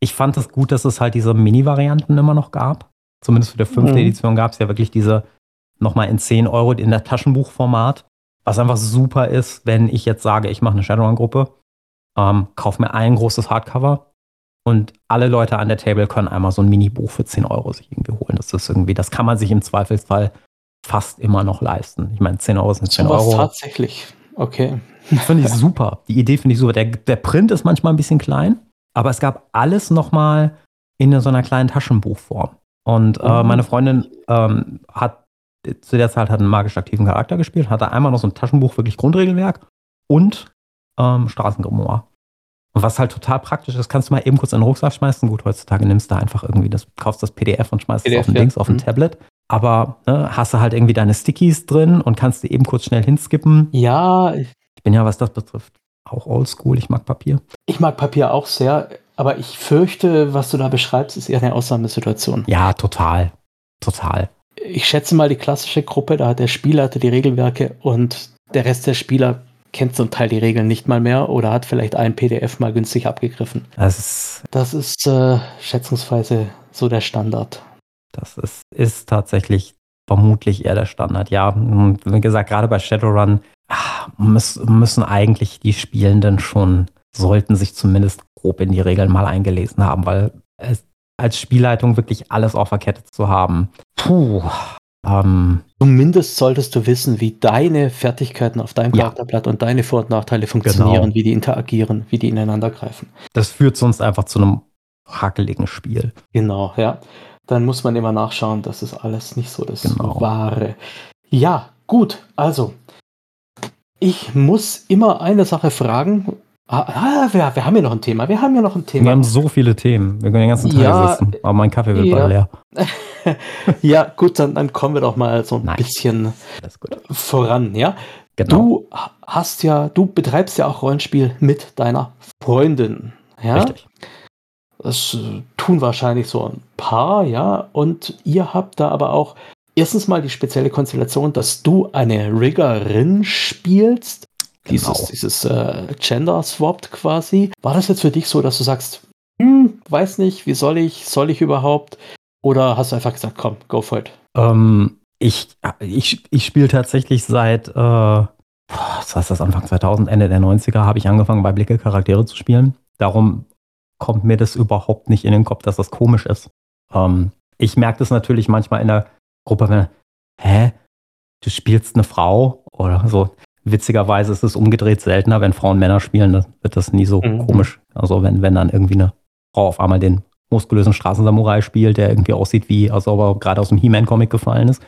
ich fand es gut, dass es halt diese Mini-Varianten immer noch gab. Zumindest für die fünfte mhm. Edition gab es ja wirklich diese nochmal in 10 Euro in der Taschenbuchformat. Was einfach super ist, wenn ich jetzt sage, ich mache eine Shadowrun-Gruppe, ähm, kauf mir ein großes Hardcover und alle Leute an der Table können einmal so ein Mini-Buch für 10 Euro sich irgendwie holen. Das ist irgendwie, das kann man sich im Zweifelsfall fast immer noch leisten. Ich meine, 10 Euro sind 10 so Euro. tatsächlich. Okay. Finde ich super. Die Idee finde ich super. Der, der Print ist manchmal ein bisschen klein. Aber es gab alles nochmal in so einer kleinen Taschenbuchform. Und äh, mhm. meine Freundin ähm, hat zu der Zeit hat einen magisch aktiven Charakter gespielt, hatte einmal noch so ein Taschenbuch, wirklich Grundregelwerk und ähm, Straßengrimoire. Und was halt total praktisch ist, kannst du mal eben kurz in den Rucksack schmeißen. Gut, heutzutage nimmst du einfach irgendwie das, kaufst das PDF und schmeißt PDF, es auf ein ja. Dings, auf ein mhm. Tablet. Aber ne, hast du halt irgendwie deine Stickies drin und kannst die eben kurz schnell hinskippen. Ja. Ich bin ja, was das betrifft, auch oldschool. Ich mag Papier. Ich mag Papier auch sehr, Aber ich fürchte, was du da beschreibst, ist eher eine Ausnahmesituation. Ja, total. Total. Ich schätze mal die klassische Gruppe, da hat der Spielleiter die Regelwerke und der Rest der Spieler kennt zum Teil die Regeln nicht mal mehr oder hat vielleicht ein PDF mal günstig abgegriffen. Das ist, Das ist äh, schätzungsweise so der Standard. Das ist, ist tatsächlich vermutlich eher der Standard. Ja, und wie gesagt, gerade bei Shadowrun müß, müssen eigentlich die Spielenden schon, sollten sich zumindest grob in die Regeln mal eingelesen haben, weil es als Spielleitung wirklich alles auf der Kette zu haben. Puh. Ähm, Zumindest solltest du wissen, wie deine Fertigkeiten auf deinem Ja. Charakterblatt und deine Vor- und Nachteile funktionieren, wie die interagieren, wie die ineinander greifen. das führt sonst einfach zu einem hakeligen Spiel. Genau, ja. Dann muss man immer nachschauen, das ist alles nicht so das Genau. Wahre. Ja, gut, also. Ich muss immer eine Sache fragen. Ah, ah, wir, wir haben ja noch ein Thema. Wir haben ja noch ein Wir Thema. haben so viele Themen. Wir können den ganzen Tag Ja, sitzen. Aber mein Kaffee wird ja. bald leer. ja, gut, dann, dann kommen wir doch mal so ein Nein. bisschen voran, ja. Genau. Du hast ja, du betreibst ja auch Rollenspiel mit deiner Freundin. Ja? Richtig. Das äh, tun wahrscheinlich so ein paar, ja. Und ihr habt da aber auch erstens mal die spezielle Konstellation, dass du eine Riggerin spielst. Dieses, Genau. dieses äh, Gender-Swapped quasi. War das jetzt für dich so, dass du sagst, hm, weiß nicht, wie soll ich, soll ich überhaupt? Oder hast du einfach gesagt, komm, go for it? Ähm, ich ich, ich spiele tatsächlich seit, äh, was heißt das, Anfang 2000, Ende der 90er habe ich angefangen, bei Blicke Charaktere zu spielen. Darum kommt mir das überhaupt nicht in den Kopf, dass das komisch ist. Ähm, ich merke das natürlich manchmal in der Gruppe, wenn, hä, du spielst eine Frau oder so. Witzigerweise ist es umgedreht seltener, wenn Frauen Männer spielen, dann wird das nie so Mhm. komisch. Also wenn, wenn dann irgendwie eine Frau auf einmal den muskulösen Straßensamurai spielt, der irgendwie aussieht wie, als ob er gerade aus dem He-Man-Comic gefallen ist,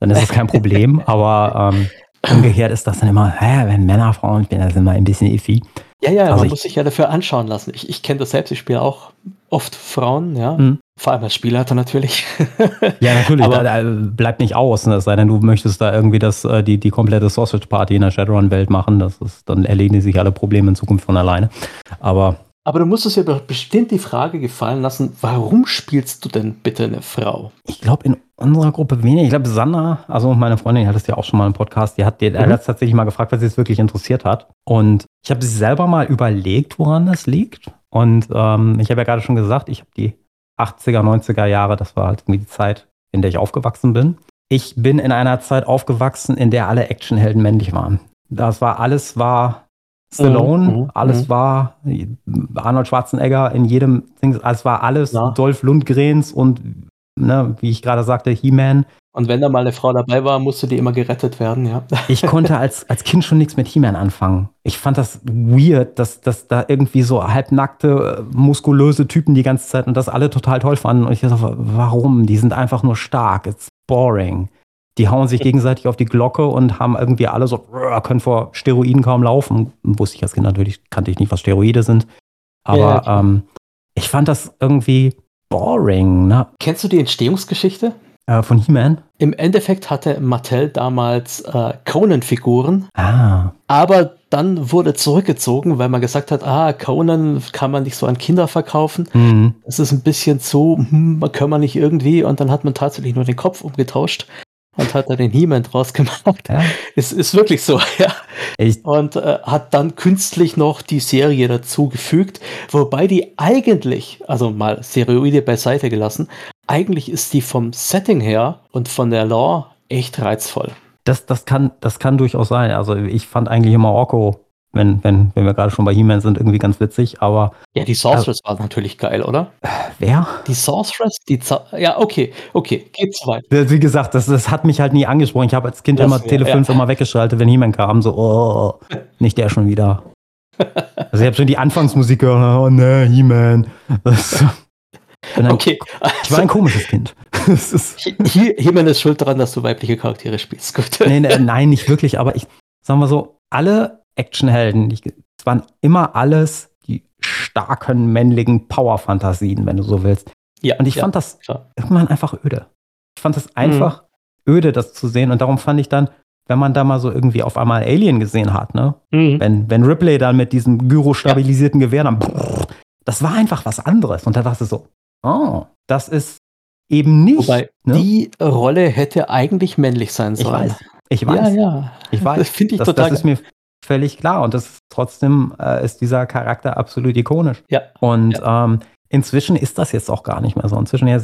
dann ist das kein Problem. Aber ähm, umgekehrt ist das dann immer, hä, wenn Männer Frauen spielen, das ist immer ein bisschen iffy. Ja, ja, Also man ich- muss sich ja dafür anschauen lassen. Ich, ich kenne das selbst, ich spiele auch oft Frauen, ja. Mhm. Vor allem als Spielleiter natürlich. Ja, natürlich, Aber- da, da bleibt nicht aus, ne? es sei denn, du möchtest da irgendwie das, äh, die, die komplette Sausage Party in der Shadowrun-Welt machen. Das ist, dann erledigen sich alle Probleme in Zukunft von alleine. Aber Aber du musst es dir bestimmt die Frage gefallen lassen, warum spielst du denn bitte eine Frau? ich glaube, in unserer Gruppe wenig. Ich glaube, Sanna, also meine Freundin, die hat es ja auch schon mal im Podcast, die hat, die, Mhm. hat tatsächlich mal gefragt, was sie es wirklich interessiert hat. Und ich habe selber mal überlegt, woran das liegt. Und ähm, ich habe ja gerade schon gesagt, ich habe die 80er, 90er Jahre, das war halt irgendwie die Zeit, in der ich aufgewachsen bin. Ich bin in einer Zeit aufgewachsen, in der alle Actionhelden männlich waren. Das war alles war Stallone, Mhm, mhm, alles mhm. war Arnold Schwarzenegger in jedem Ding, es war alles Ja. Dolph Lundgrens und ne, wie ich gerade sagte, He-Man. Und wenn da mal eine Frau dabei war, musste die immer gerettet werden, ja. Ich konnte als, als Kind schon nichts mit He-Man anfangen. Ich fand das weird, dass, dass da irgendwie so halbnackte, äh, muskulöse Typen die ganze Zeit und das alle total toll fanden. Und ich dachte, warum? Die sind einfach nur stark. It's boring. Die hauen sich gegenseitig auf die Glocke und haben irgendwie alle so, können vor Steroiden kaum laufen. Wusste ich als Kind natürlich, kannte ich nicht, was Steroide sind. Aber Ja, ähm, ich fand das irgendwie boring, ne? Kennst du die Entstehungsgeschichte? Äh, von He-Man. Im Endeffekt hatte Mattel damals äh, Conan-Figuren, Ah, aber dann wurde zurückgezogen, weil man gesagt hat, ah, Conan kann man nicht so an Kinder verkaufen. hm. Es ist ein bisschen zu, hm, man kann man nicht irgendwie. Und dann hat man tatsächlich nur den Kopf umgetauscht und hat da den He-Man draus gemacht. Ja. Es ist wirklich so, ja. Ich, Und äh, hat dann künstlich noch die Serie dazu gefügt, wobei die eigentlich, also mal Steroide beiseite gelassen, eigentlich ist die vom Setting her und von der Lore echt reizvoll. Das, das, kann, das kann durchaus sein. Also ich fand eigentlich immer Orko, wenn, wenn, wenn wir gerade schon bei He-Man sind, irgendwie ganz witzig. Aber Ja, die Sorceress war natürlich geil, oder? wer? Die Sorceress, die Za ja, okay, okay, geht zu weit. Wie gesagt, das, das hat mich halt nie angesprochen. Ich habe als Kind Das immer wär- Tele 5 immer weggeschaltet, wenn He-Man kam. So, oh, nicht der schon wieder. Also ich habe schon die Anfangsmusik gehört. Oh ne, He-Man. Okay, Ich war ein komisches Kind. He-Man ist schuld daran, dass du weibliche Charaktere spielst. Gut. nee, nee, nein, nicht wirklich, aber ich sagen wir so, alle Actionhelden, es waren immer alles die starken männlichen Power-Fantasien, wenn du so willst. Ja, Und ich ja, fand das klar. irgendwann einfach öde. Ich fand das einfach öde, das zu sehen. Und darum fand ich dann, wenn man da mal so irgendwie auf einmal Alien gesehen hat, ne? Mhm. Wenn, wenn Ripley dann mit diesem gyro-stabilisierten Gewehr dann, brrr, das war einfach was anderes. Und da dachte ich so, oh, das ist eben nicht. Wobei, ne? die Rolle hätte eigentlich männlich sein sollen. Ich weiß. Ich weiß. Ja, ja. Ich weiß. Das finde ich das, total. Das ist mir völlig klar. Und das trotzdem äh, ist dieser Charakter absolut ikonisch. Ja. Und ja. Ähm, inzwischen ist das jetzt auch gar nicht mehr so. Inzwischen, ja,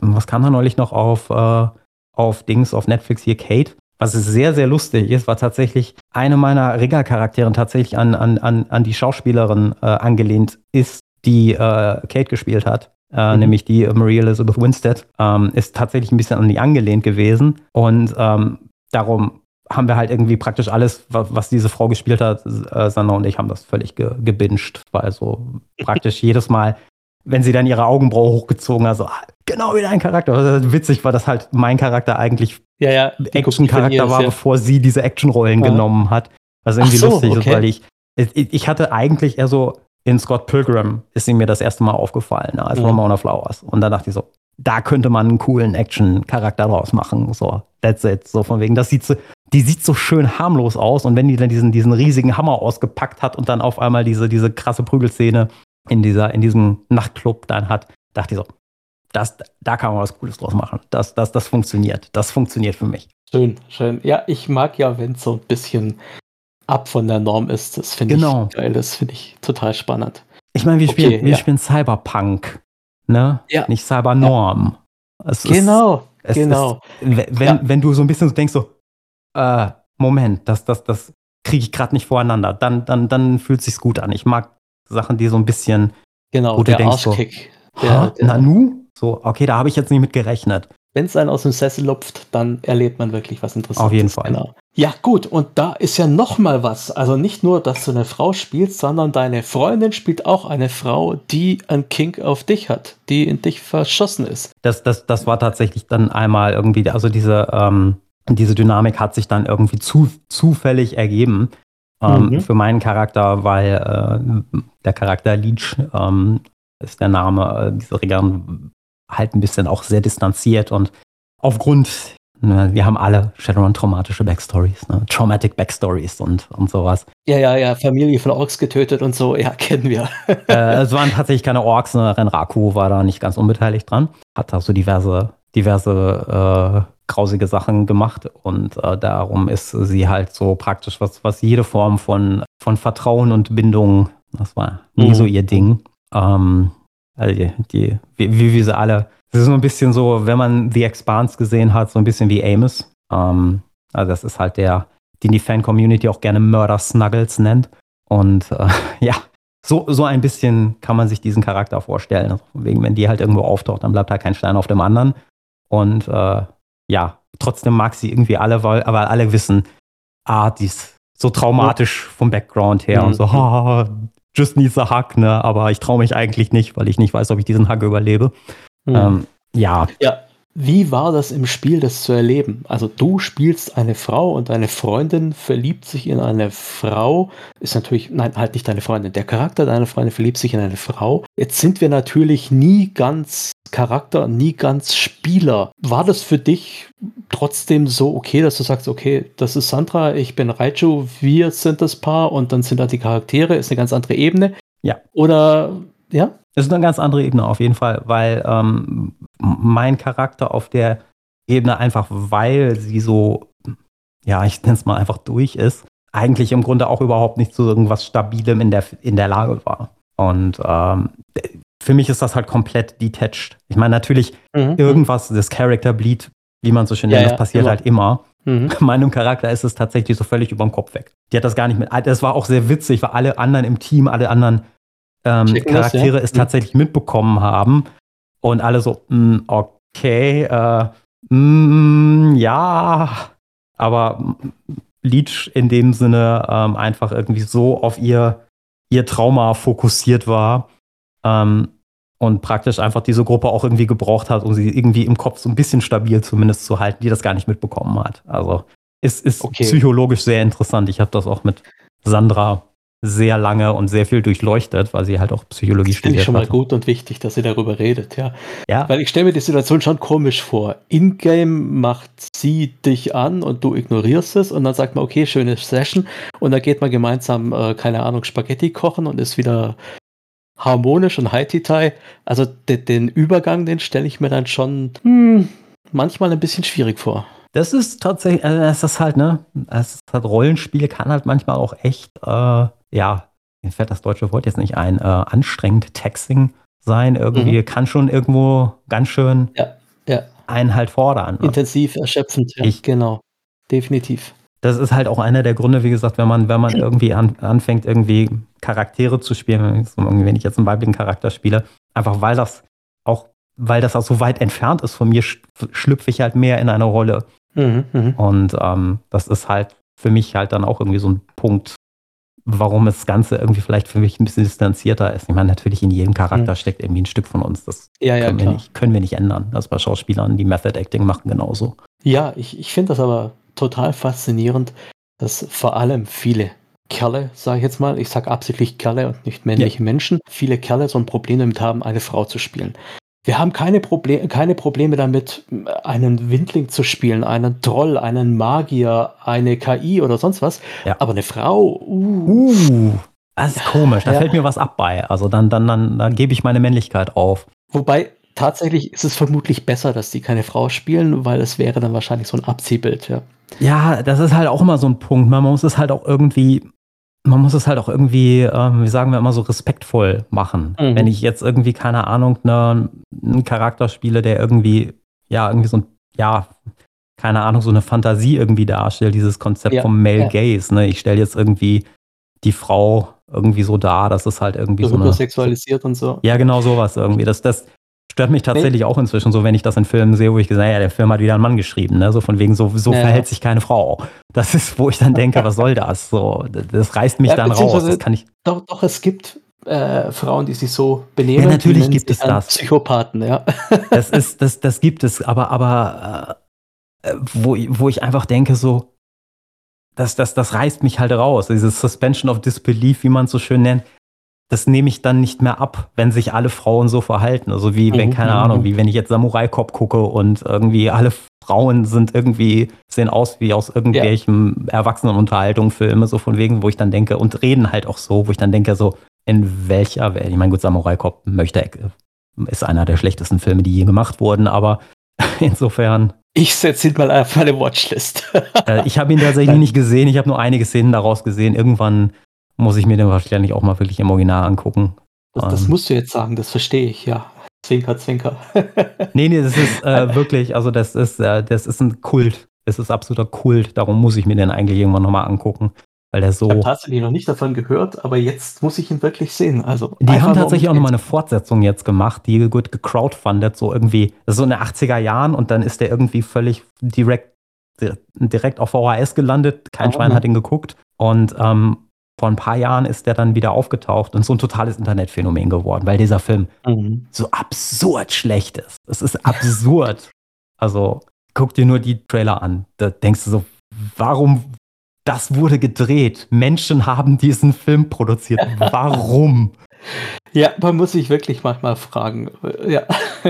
was kam da neulich noch auf, äh, auf Dings, auf Netflix hier, Kate? Was sehr, sehr lustig ist, war tatsächlich eine meiner Rigger-Charaktere tatsächlich an, an, an, an die Schauspielerin äh, angelehnt ist, die äh, Kate gespielt hat. Äh, mhm. nämlich die Marie Elizabeth Winstead, ähm, ist tatsächlich ein bisschen an die angelehnt gewesen. Und ähm, darum haben wir halt irgendwie praktisch alles, was, diese Frau gespielt hat, äh, Sandra und ich haben das völlig ge gebinged, weil so praktisch jedes Mal, wenn sie dann ihre Augenbraue hochgezogen hat, so ah, genau wie dein Charakter. Also, witzig war, dass halt mein Charakter eigentlich ja, ja, Action-Charakter war, ja. bevor sie diese Actionrollen genommen hat. Was irgendwie so, lustig okay. ist, weil ich, ich, ich hatte eigentlich eher so in Scott Pilgrim ist sie mir das erste Mal aufgefallen, als ja. Ramona Flowers. Und da dachte ich so, da könnte man einen coolen Action-Charakter draus machen. So, that's it. So von wegen, das sieht so, die sieht so schön harmlos aus und wenn die dann diesen, diesen riesigen Hammer ausgepackt hat und dann auf einmal diese, diese krasse Prügelszene in, dieser, in diesem Nachtclub dann hat, dachte ich so, das, da kann man was Cooles draus machen. Das, das, das funktioniert. Das funktioniert für mich. Schön, schön. Ja, ich mag ja, wenn es so ein bisschen ab von der Norm ist. Das finde genau. ich geil. Das finde ich total spannend. Ich meine, wir, okay, spielen, wir ja. spielen Cyberpunk, ne? Ja. Nicht Cybernorm. Ja. genau, ist, genau. Ist, wenn, ja. wenn du so ein bisschen denkst, so, äh, Moment, das, das, das kriege ich gerade nicht voreinander, dann, dann, dann fühlt sich's gut an. Ich mag Sachen, die so ein bisschen. Genau, wo der du denkst, Arschkick. So, der, der, Nanu? So, okay, da habe ich jetzt nicht mit gerechnet. Wenn es einen aus dem Sessel lupft, dann erlebt man wirklich was Interessantes. Auf jeden Fall. Genau. Ja, gut, und da ist ja noch mal was. Also nicht nur, dass du eine Frau spielst, sondern deine Freundin spielt auch eine Frau, die ein Kink auf dich hat, die in dich verschossen ist. Das, das, das war tatsächlich dann einmal irgendwie, also diese, ähm, diese Dynamik hat sich dann irgendwie zu, zufällig ergeben. Ähm, mhm. Für meinen Charakter, weil äh, der Charakter Leech ähm, ist der Name, äh, diese Regeln halt ein bisschen auch sehr distanziert und aufgrund, ne, wir haben alle Shadowrun traumatische Backstories, ne, Traumatic Backstories und, und sowas. Ja, ja, ja, Familie von Orks getötet und so, ja, kennen wir. äh, es waren tatsächlich keine Orks, ne, Renraku war da nicht ganz unbeteiligt dran, hat da so diverse, diverse äh, grausige Sachen gemacht und äh, darum ist sie halt so praktisch, was, was jede Form von, von Vertrauen und Bindung, das war nie mhm. so ihr Ding. Ähm, also die, die wie, wie sie alle. Es ist so ein bisschen so, wenn man The Expanse gesehen hat, so ein bisschen wie Amos. Ähm, also das ist halt der, den die Fan-Community auch gerne Murder Snuggles nennt. Und äh, ja, so, so ein bisschen kann man sich diesen Charakter vorstellen. Also wegen, wenn die halt irgendwo auftaucht, dann bleibt halt kein Stein auf dem anderen. Und äh, ja, trotzdem mag sie irgendwie alle, weil, aber alle wissen, ah, die ist so traumatisch vom Background her mhm. und so, oh, just needs a hug, ne? Aber ich traue mich eigentlich nicht, weil ich nicht weiß, ob ich diesen Hug überlebe. Mhm. Ähm, ja. Ja. Wie war das im Spiel, das zu erleben? Also du spielst eine Frau und deine Freundin verliebt sich in eine Frau. Ist natürlich, nein, halt nicht deine Freundin. Der Charakter deiner Freundin verliebt sich in eine Frau. Jetzt sind wir natürlich nie ganz Charakter, nie ganz Spieler. War das für dich trotzdem so okay, dass du sagst, okay, das ist Sandra, ich bin Raichu, wir sind das Paar und dann sind da die Charaktere, ist eine ganz andere Ebene? Ja. Oder, ja? Es ist eine ganz andere Ebene auf jeden Fall, weil ähm, mein Charakter auf der Ebene einfach, weil sie so, ja, ich nenne es mal einfach durch ist, eigentlich im Grunde auch überhaupt nicht zu irgendwas Stabilem in der, in der Lage war. Und ähm, für mich ist das halt komplett detached. Ich meine, natürlich, mhm. irgendwas, das Character Bleed, wie man so schön nennt, ja, das passiert immer. halt immer. Mhm. Meinem Charakter ist es tatsächlich so völlig über den Kopf weg. Die hat das gar nicht mit. Das war auch sehr witzig, weil alle anderen im Team, alle anderen ähm, Charaktere das, ja? es mhm. tatsächlich mitbekommen haben. Und alle so, mh, mm, okay, äh, mh, mm, ja. Aber Leech in dem Sinne ähm, einfach irgendwie so auf ihr, ihr Trauma fokussiert war, ähm, und praktisch einfach diese Gruppe auch irgendwie gebraucht hat, um sie irgendwie im Kopf so ein bisschen stabil zumindest zu halten, die das gar nicht mitbekommen hat. Also es ist okay. psychologisch sehr interessant. Ich habe das auch mit Sandra sehr lange und sehr viel durchleuchtet, weil sie halt auch Psychologie studiert hat. Finde ich schon mal gut und wichtig, dass sie darüber redet, ja. ja. Weil ich stelle mir die Situation schon komisch vor. In-game macht sie dich an und du ignorierst es und dann sagt man, okay, schöne Session und dann geht man gemeinsam, äh, keine Ahnung, Spaghetti kochen und ist wieder harmonisch und High-Titai. Also de, den Übergang, den stelle ich mir dann schon hm, manchmal ein bisschen schwierig vor. Das ist tatsächlich, also das ist halt, ne, es ist halt Rollenspiel kann halt manchmal auch echt, äh, ja, mir fällt das deutsche Wort jetzt nicht ein, äh, anstrengend Taxing sein. Irgendwie mhm. kann schon irgendwo ganz schön ja, ja. einen halt fordern. Ne? Intensiv, erschöpfend, ja, ich, genau. Definitiv. Das ist halt auch einer der Gründe, wie gesagt, wenn man, wenn man irgendwie an, anfängt, irgendwie Charaktere zu spielen, wenn ich jetzt einen weiblichen Charakter spiele, einfach weil das auch, weil das auch so weit entfernt ist von mir, schlüpfe ich halt mehr in eine Rolle. Mhm, mh. Und ähm, das ist halt für mich halt dann auch irgendwie so ein Punkt, warum das Ganze irgendwie vielleicht für mich ein bisschen distanzierter ist. Ich meine, natürlich in jedem Charakter mhm. steckt irgendwie ein Stück von uns. Das ja, ja, können, wir nicht, können, wir nicht, ändern. Das bei Schauspielern, die Method Acting machen genauso. Ja, ich, ich finde das aber total faszinierend, dass vor allem viele Kerle, sage ich jetzt mal, ich sage absichtlich Kerle und nicht männliche ja. Menschen, viele Kerle so ein Problem damit haben, eine Frau zu spielen. Wir haben keine, Proble keine Probleme damit, einen Windling zu spielen, einen Troll, einen Magier, eine KI oder sonst was. Ja. Aber eine Frau, uh. uh das ist komisch, da ja. fällt mir was ab bei. Also dann, dann, dann, dann gebe ich meine Männlichkeit auf. Wobei, tatsächlich ist es vermutlich besser, dass die keine Frau spielen, weil es wäre dann wahrscheinlich so ein Abziehbild, ja. Ja, das ist halt auch immer so ein Punkt. Man muss es halt auch irgendwie man muss es halt auch irgendwie, ähm, wie sagen wir immer, so respektvoll machen. Mhm. Wenn ich jetzt irgendwie, keine Ahnung, ne, einen Charakter spiele, der irgendwie, ja, irgendwie so ein, ja, keine Ahnung, so eine Fantasie irgendwie darstellt, dieses Konzept ja. vom Male ja. Gaze. Ne? Ich stelle jetzt irgendwie die Frau irgendwie so dar, dass es halt irgendwie so, so eine. sexualisiert und so. Ja, genau sowas irgendwie. Das, das, Stört mich tatsächlich auch inzwischen so, wenn ich das in Filmen sehe, wo ich gesagt habe, ja, der Film hat wieder einen Mann geschrieben, ne? So von wegen, so, so ja. verhält sich keine Frau. Das ist, wo ich dann denke, was soll das? So, das reißt mich ja, dann raus. Das kann ich. Doch, doch, es gibt äh, Frauen, die sich so benehmen. Ja, natürlich gibt es das. Psychopathen, ja. Das ist, das, das gibt es, aber, aber äh, wo, wo ich einfach denke, so, das, das, das reißt mich halt raus. Dieses Suspension of Disbelief, wie man es so schön nennt das nehme ich dann nicht mehr ab, wenn sich alle Frauen so verhalten. Also wie, wenn, mhm, keine Ahnung, mhm. wie wenn ich jetzt Samurai Cop gucke und irgendwie alle Frauen sind irgendwie, sehen aus wie aus irgendwelchen ja. Erwachsenenunterhaltungen, so von wegen, wo ich dann denke, und reden halt auch so, wo ich dann denke, so, in welcher Welt, ich meine, gut, Samurai Cop möchte, ist einer der schlechtesten Filme, die je gemacht wurden, aber insofern. Ich setze ihn mal auf meine Watchlist. Äh, ich habe ihn tatsächlich nicht gesehen, ich habe nur einige Szenen daraus gesehen. Irgendwann muss ich mir den wahrscheinlich auch mal wirklich im Original angucken. Das, das ähm, musst du jetzt sagen, das verstehe ich, ja. Zwinker, Zwinker. nee, nee, das ist äh, wirklich, also das ist, äh, das ist ein Kult. Es ist absoluter Kult. Darum muss ich mir den eigentlich irgendwann nochmal angucken. Weil der so. Ich habe tatsächlich noch nicht davon gehört, aber jetzt muss ich ihn wirklich sehen. Also die haben tatsächlich auch nochmal eine Fortsetzung jetzt gemacht, die gut gecrowdfundet, so irgendwie, das ist so in den 80er Jahren und dann ist der irgendwie völlig direkt, direkt auf VHS gelandet. Kein oh, Schwein hat ihn geguckt. Und ähm, vor ein paar Jahren ist der dann wieder aufgetaucht und so ein totales Internetphänomen geworden, weil dieser Film mhm. so absurd schlecht ist. Es ist absurd. also guck dir nur die Trailer an. Da denkst du so, warum das wurde gedreht? Menschen haben diesen Film produziert. Warum? Ja, man muss sich wirklich manchmal fragen. Ja,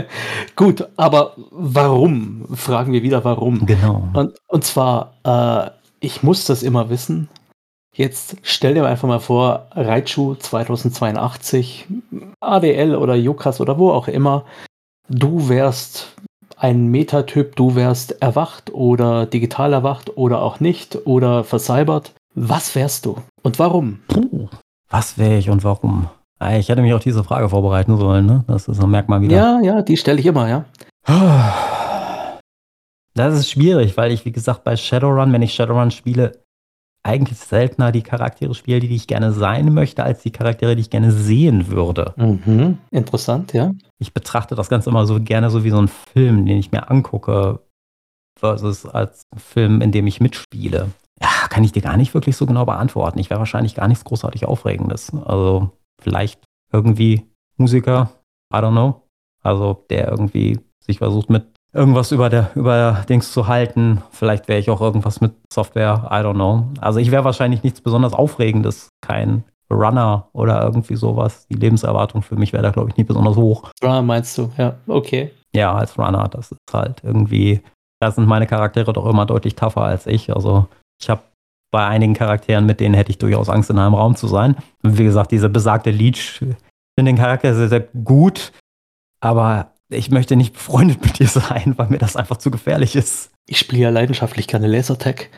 gut, aber warum? Fragen wir wieder, warum? Genau. Und, und zwar, äh, ich muss das immer wissen, Jetzt stell dir einfach mal vor, Raichu 2082, ADL oder Yukas oder wo auch immer, du wärst ein Metatyp, du wärst erwacht oder digital erwacht oder auch nicht oder versalbert. Was wärst du und warum? Puh, was wäre ich und warum? Ah, ich hätte mich auf diese Frage vorbereiten sollen, ne? Das ist ein Merkmal wieder. Ja, ja, die stelle ich immer, ja. Das ist schwierig, weil ich, wie gesagt, bei Shadowrun, wenn ich Shadowrun spiele, eigentlich seltener die Charaktere spiele, die ich gerne sein möchte, als die Charaktere, die ich gerne sehen würde. Mhm. Interessant, ja. Ich betrachte das Ganze immer so gerne so wie so ein Film, den ich mir angucke, versus als Film, in dem ich mitspiele. Ja, kann ich dir gar nicht wirklich so genau beantworten. Ich wäre wahrscheinlich gar nichts großartig Aufregendes. Also vielleicht irgendwie Musiker, I don't know. Also der irgendwie sich versucht mit irgendwas über der über Dings zu halten. Vielleicht wäre ich auch irgendwas mit Software, I don't know. Also ich wäre wahrscheinlich nichts besonders Aufregendes, kein Runner oder irgendwie sowas. Die Lebenserwartung für mich wäre da, glaube ich, nicht besonders hoch. Runner meinst du, ja, okay. Ja, als Runner, das ist halt irgendwie, da sind meine Charaktere doch immer deutlich tougher als ich. Also ich habe bei einigen Charakteren, mit denen hätte ich durchaus Angst, in einem Raum zu sein. Wie gesagt, diese besagte Leech finde den Charakter sehr, sehr gut, aber ich möchte nicht befreundet mit dir sein, weil mir das einfach zu gefährlich ist. Ich spiele ja leidenschaftlich gerne Lasertag.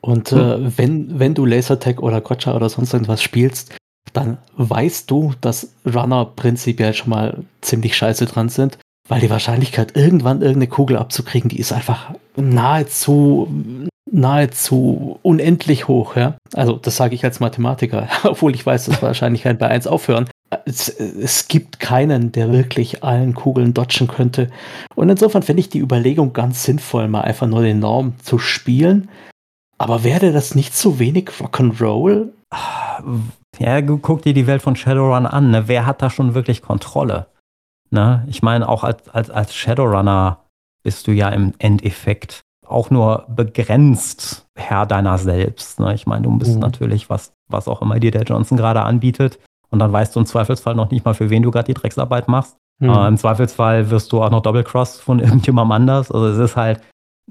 Und hm. äh, wenn, wenn du Lasertag oder Gotcha oder sonst irgendwas spielst, dann weißt du, dass Runner prinzipiell schon mal ziemlich scheiße dran sind, weil die Wahrscheinlichkeit, irgendwann irgendeine Kugel abzukriegen, die ist einfach nahezu, nahezu unendlich hoch. Ja? Also das sage ich als Mathematiker, obwohl ich weiß, dass Wahrscheinlichkeit bei 1 aufhören. Es, es, gibt keinen, der wirklich allen Kugeln dodgen könnte. Und insofern finde ich die Überlegung ganz sinnvoll, mal einfach nur den Norm zu spielen. Aber wäre das nicht zu wenig Rock'n'Roll? Ja, guck dir die Welt von Shadowrun an. Ne? Wer hat da schon wirklich Kontrolle? Ne? Ich meine, auch als, als, als Shadowrunner bist du ja im Endeffekt auch nur begrenzt Herr deiner selbst. Ne? Ich meine, du bist mhm. natürlich, was, was auch immer dir der Johnson gerade anbietet. Und dann weißt du im Zweifelsfall noch nicht mal, für wen du gerade die Drecksarbeit machst. Mhm. Äh, Im Zweifelsfall wirst du auch noch Double-Cross von irgendjemandem anders. Also es ist halt,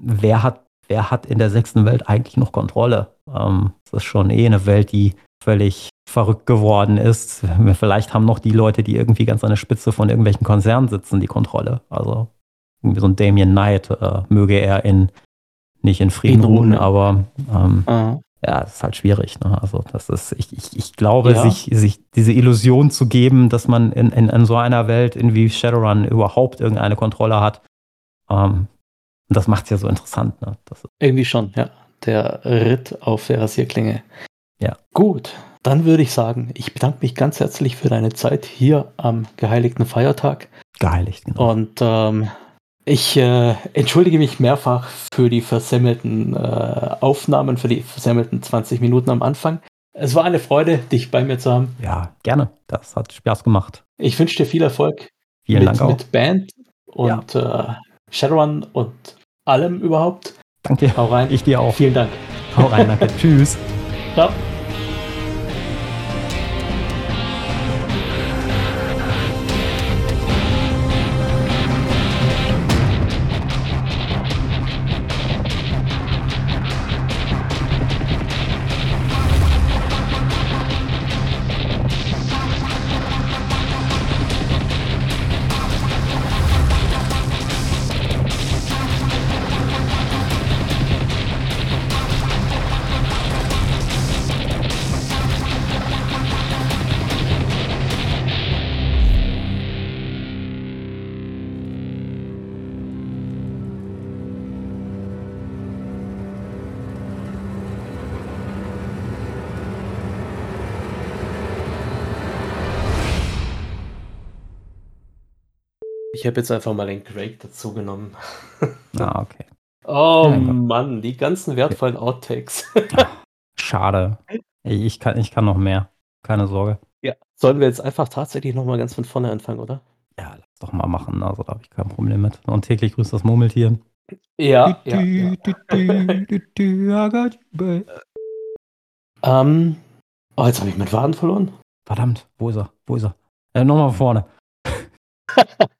wer hat, wer hat in der sechsten Welt eigentlich noch Kontrolle? Ähm, es ist schon eh eine Welt, die völlig verrückt geworden ist. Vielleicht haben noch die Leute, die irgendwie ganz an der Spitze von irgendwelchen Konzernen sitzen, die Kontrolle. Also irgendwie so ein Damien Knight äh, möge er in nicht in Frieden ruhen, aber ähm, ah. Ja, ist halt schwierig. Ne? Also das ist, ich, ich, ich glaube, ja. sich, sich diese Illusion zu geben, dass man in, in, in so einer Welt in wie Shadowrun überhaupt irgendeine Kontrolle hat, ähm, das macht es ja so interessant. Ne? Irgendwie schon, ja. Der Ritt auf der Rasierklinge. Ja. Gut, dann würde ich sagen, ich bedanke mich ganz herzlich für deine Zeit hier am geheiligten Feiertag. Geheiligt, genau. Und ähm, ich äh, entschuldige mich mehrfach für die versemmelten äh, Aufnahmen, für die versemmelten 20 Minuten am Anfang. Es war eine Freude, dich bei mir zu haben. Ja, gerne. Das hat Spaß gemacht. Ich wünsche dir viel Erfolg Vielen mit, Dank auch. mit Band und ja. äh, Shadowrun und allem überhaupt. Danke. Hau rein. Ich dir auch. Vielen Dank. Hau rein, danke. Tschüss. Ciao. Habe jetzt einfach mal den Greg dazu genommen. Ah, okay. oh ja, Mann, die ganzen wertvollen Outtakes. Schade. Ich kann, ich kann noch mehr. Keine Sorge. Ja, sollen wir jetzt einfach tatsächlich nochmal ganz von vorne anfangen, oder? Ja, lass doch mal machen. Also da habe ich kein Problem mit. Und täglich grüßt das Murmeltier. Ja. ja, ja. ähm, oh, jetzt habe ich meinen Faden verloren. Verdammt, wo ist er? Wo ist er? Äh, nochmal vorne.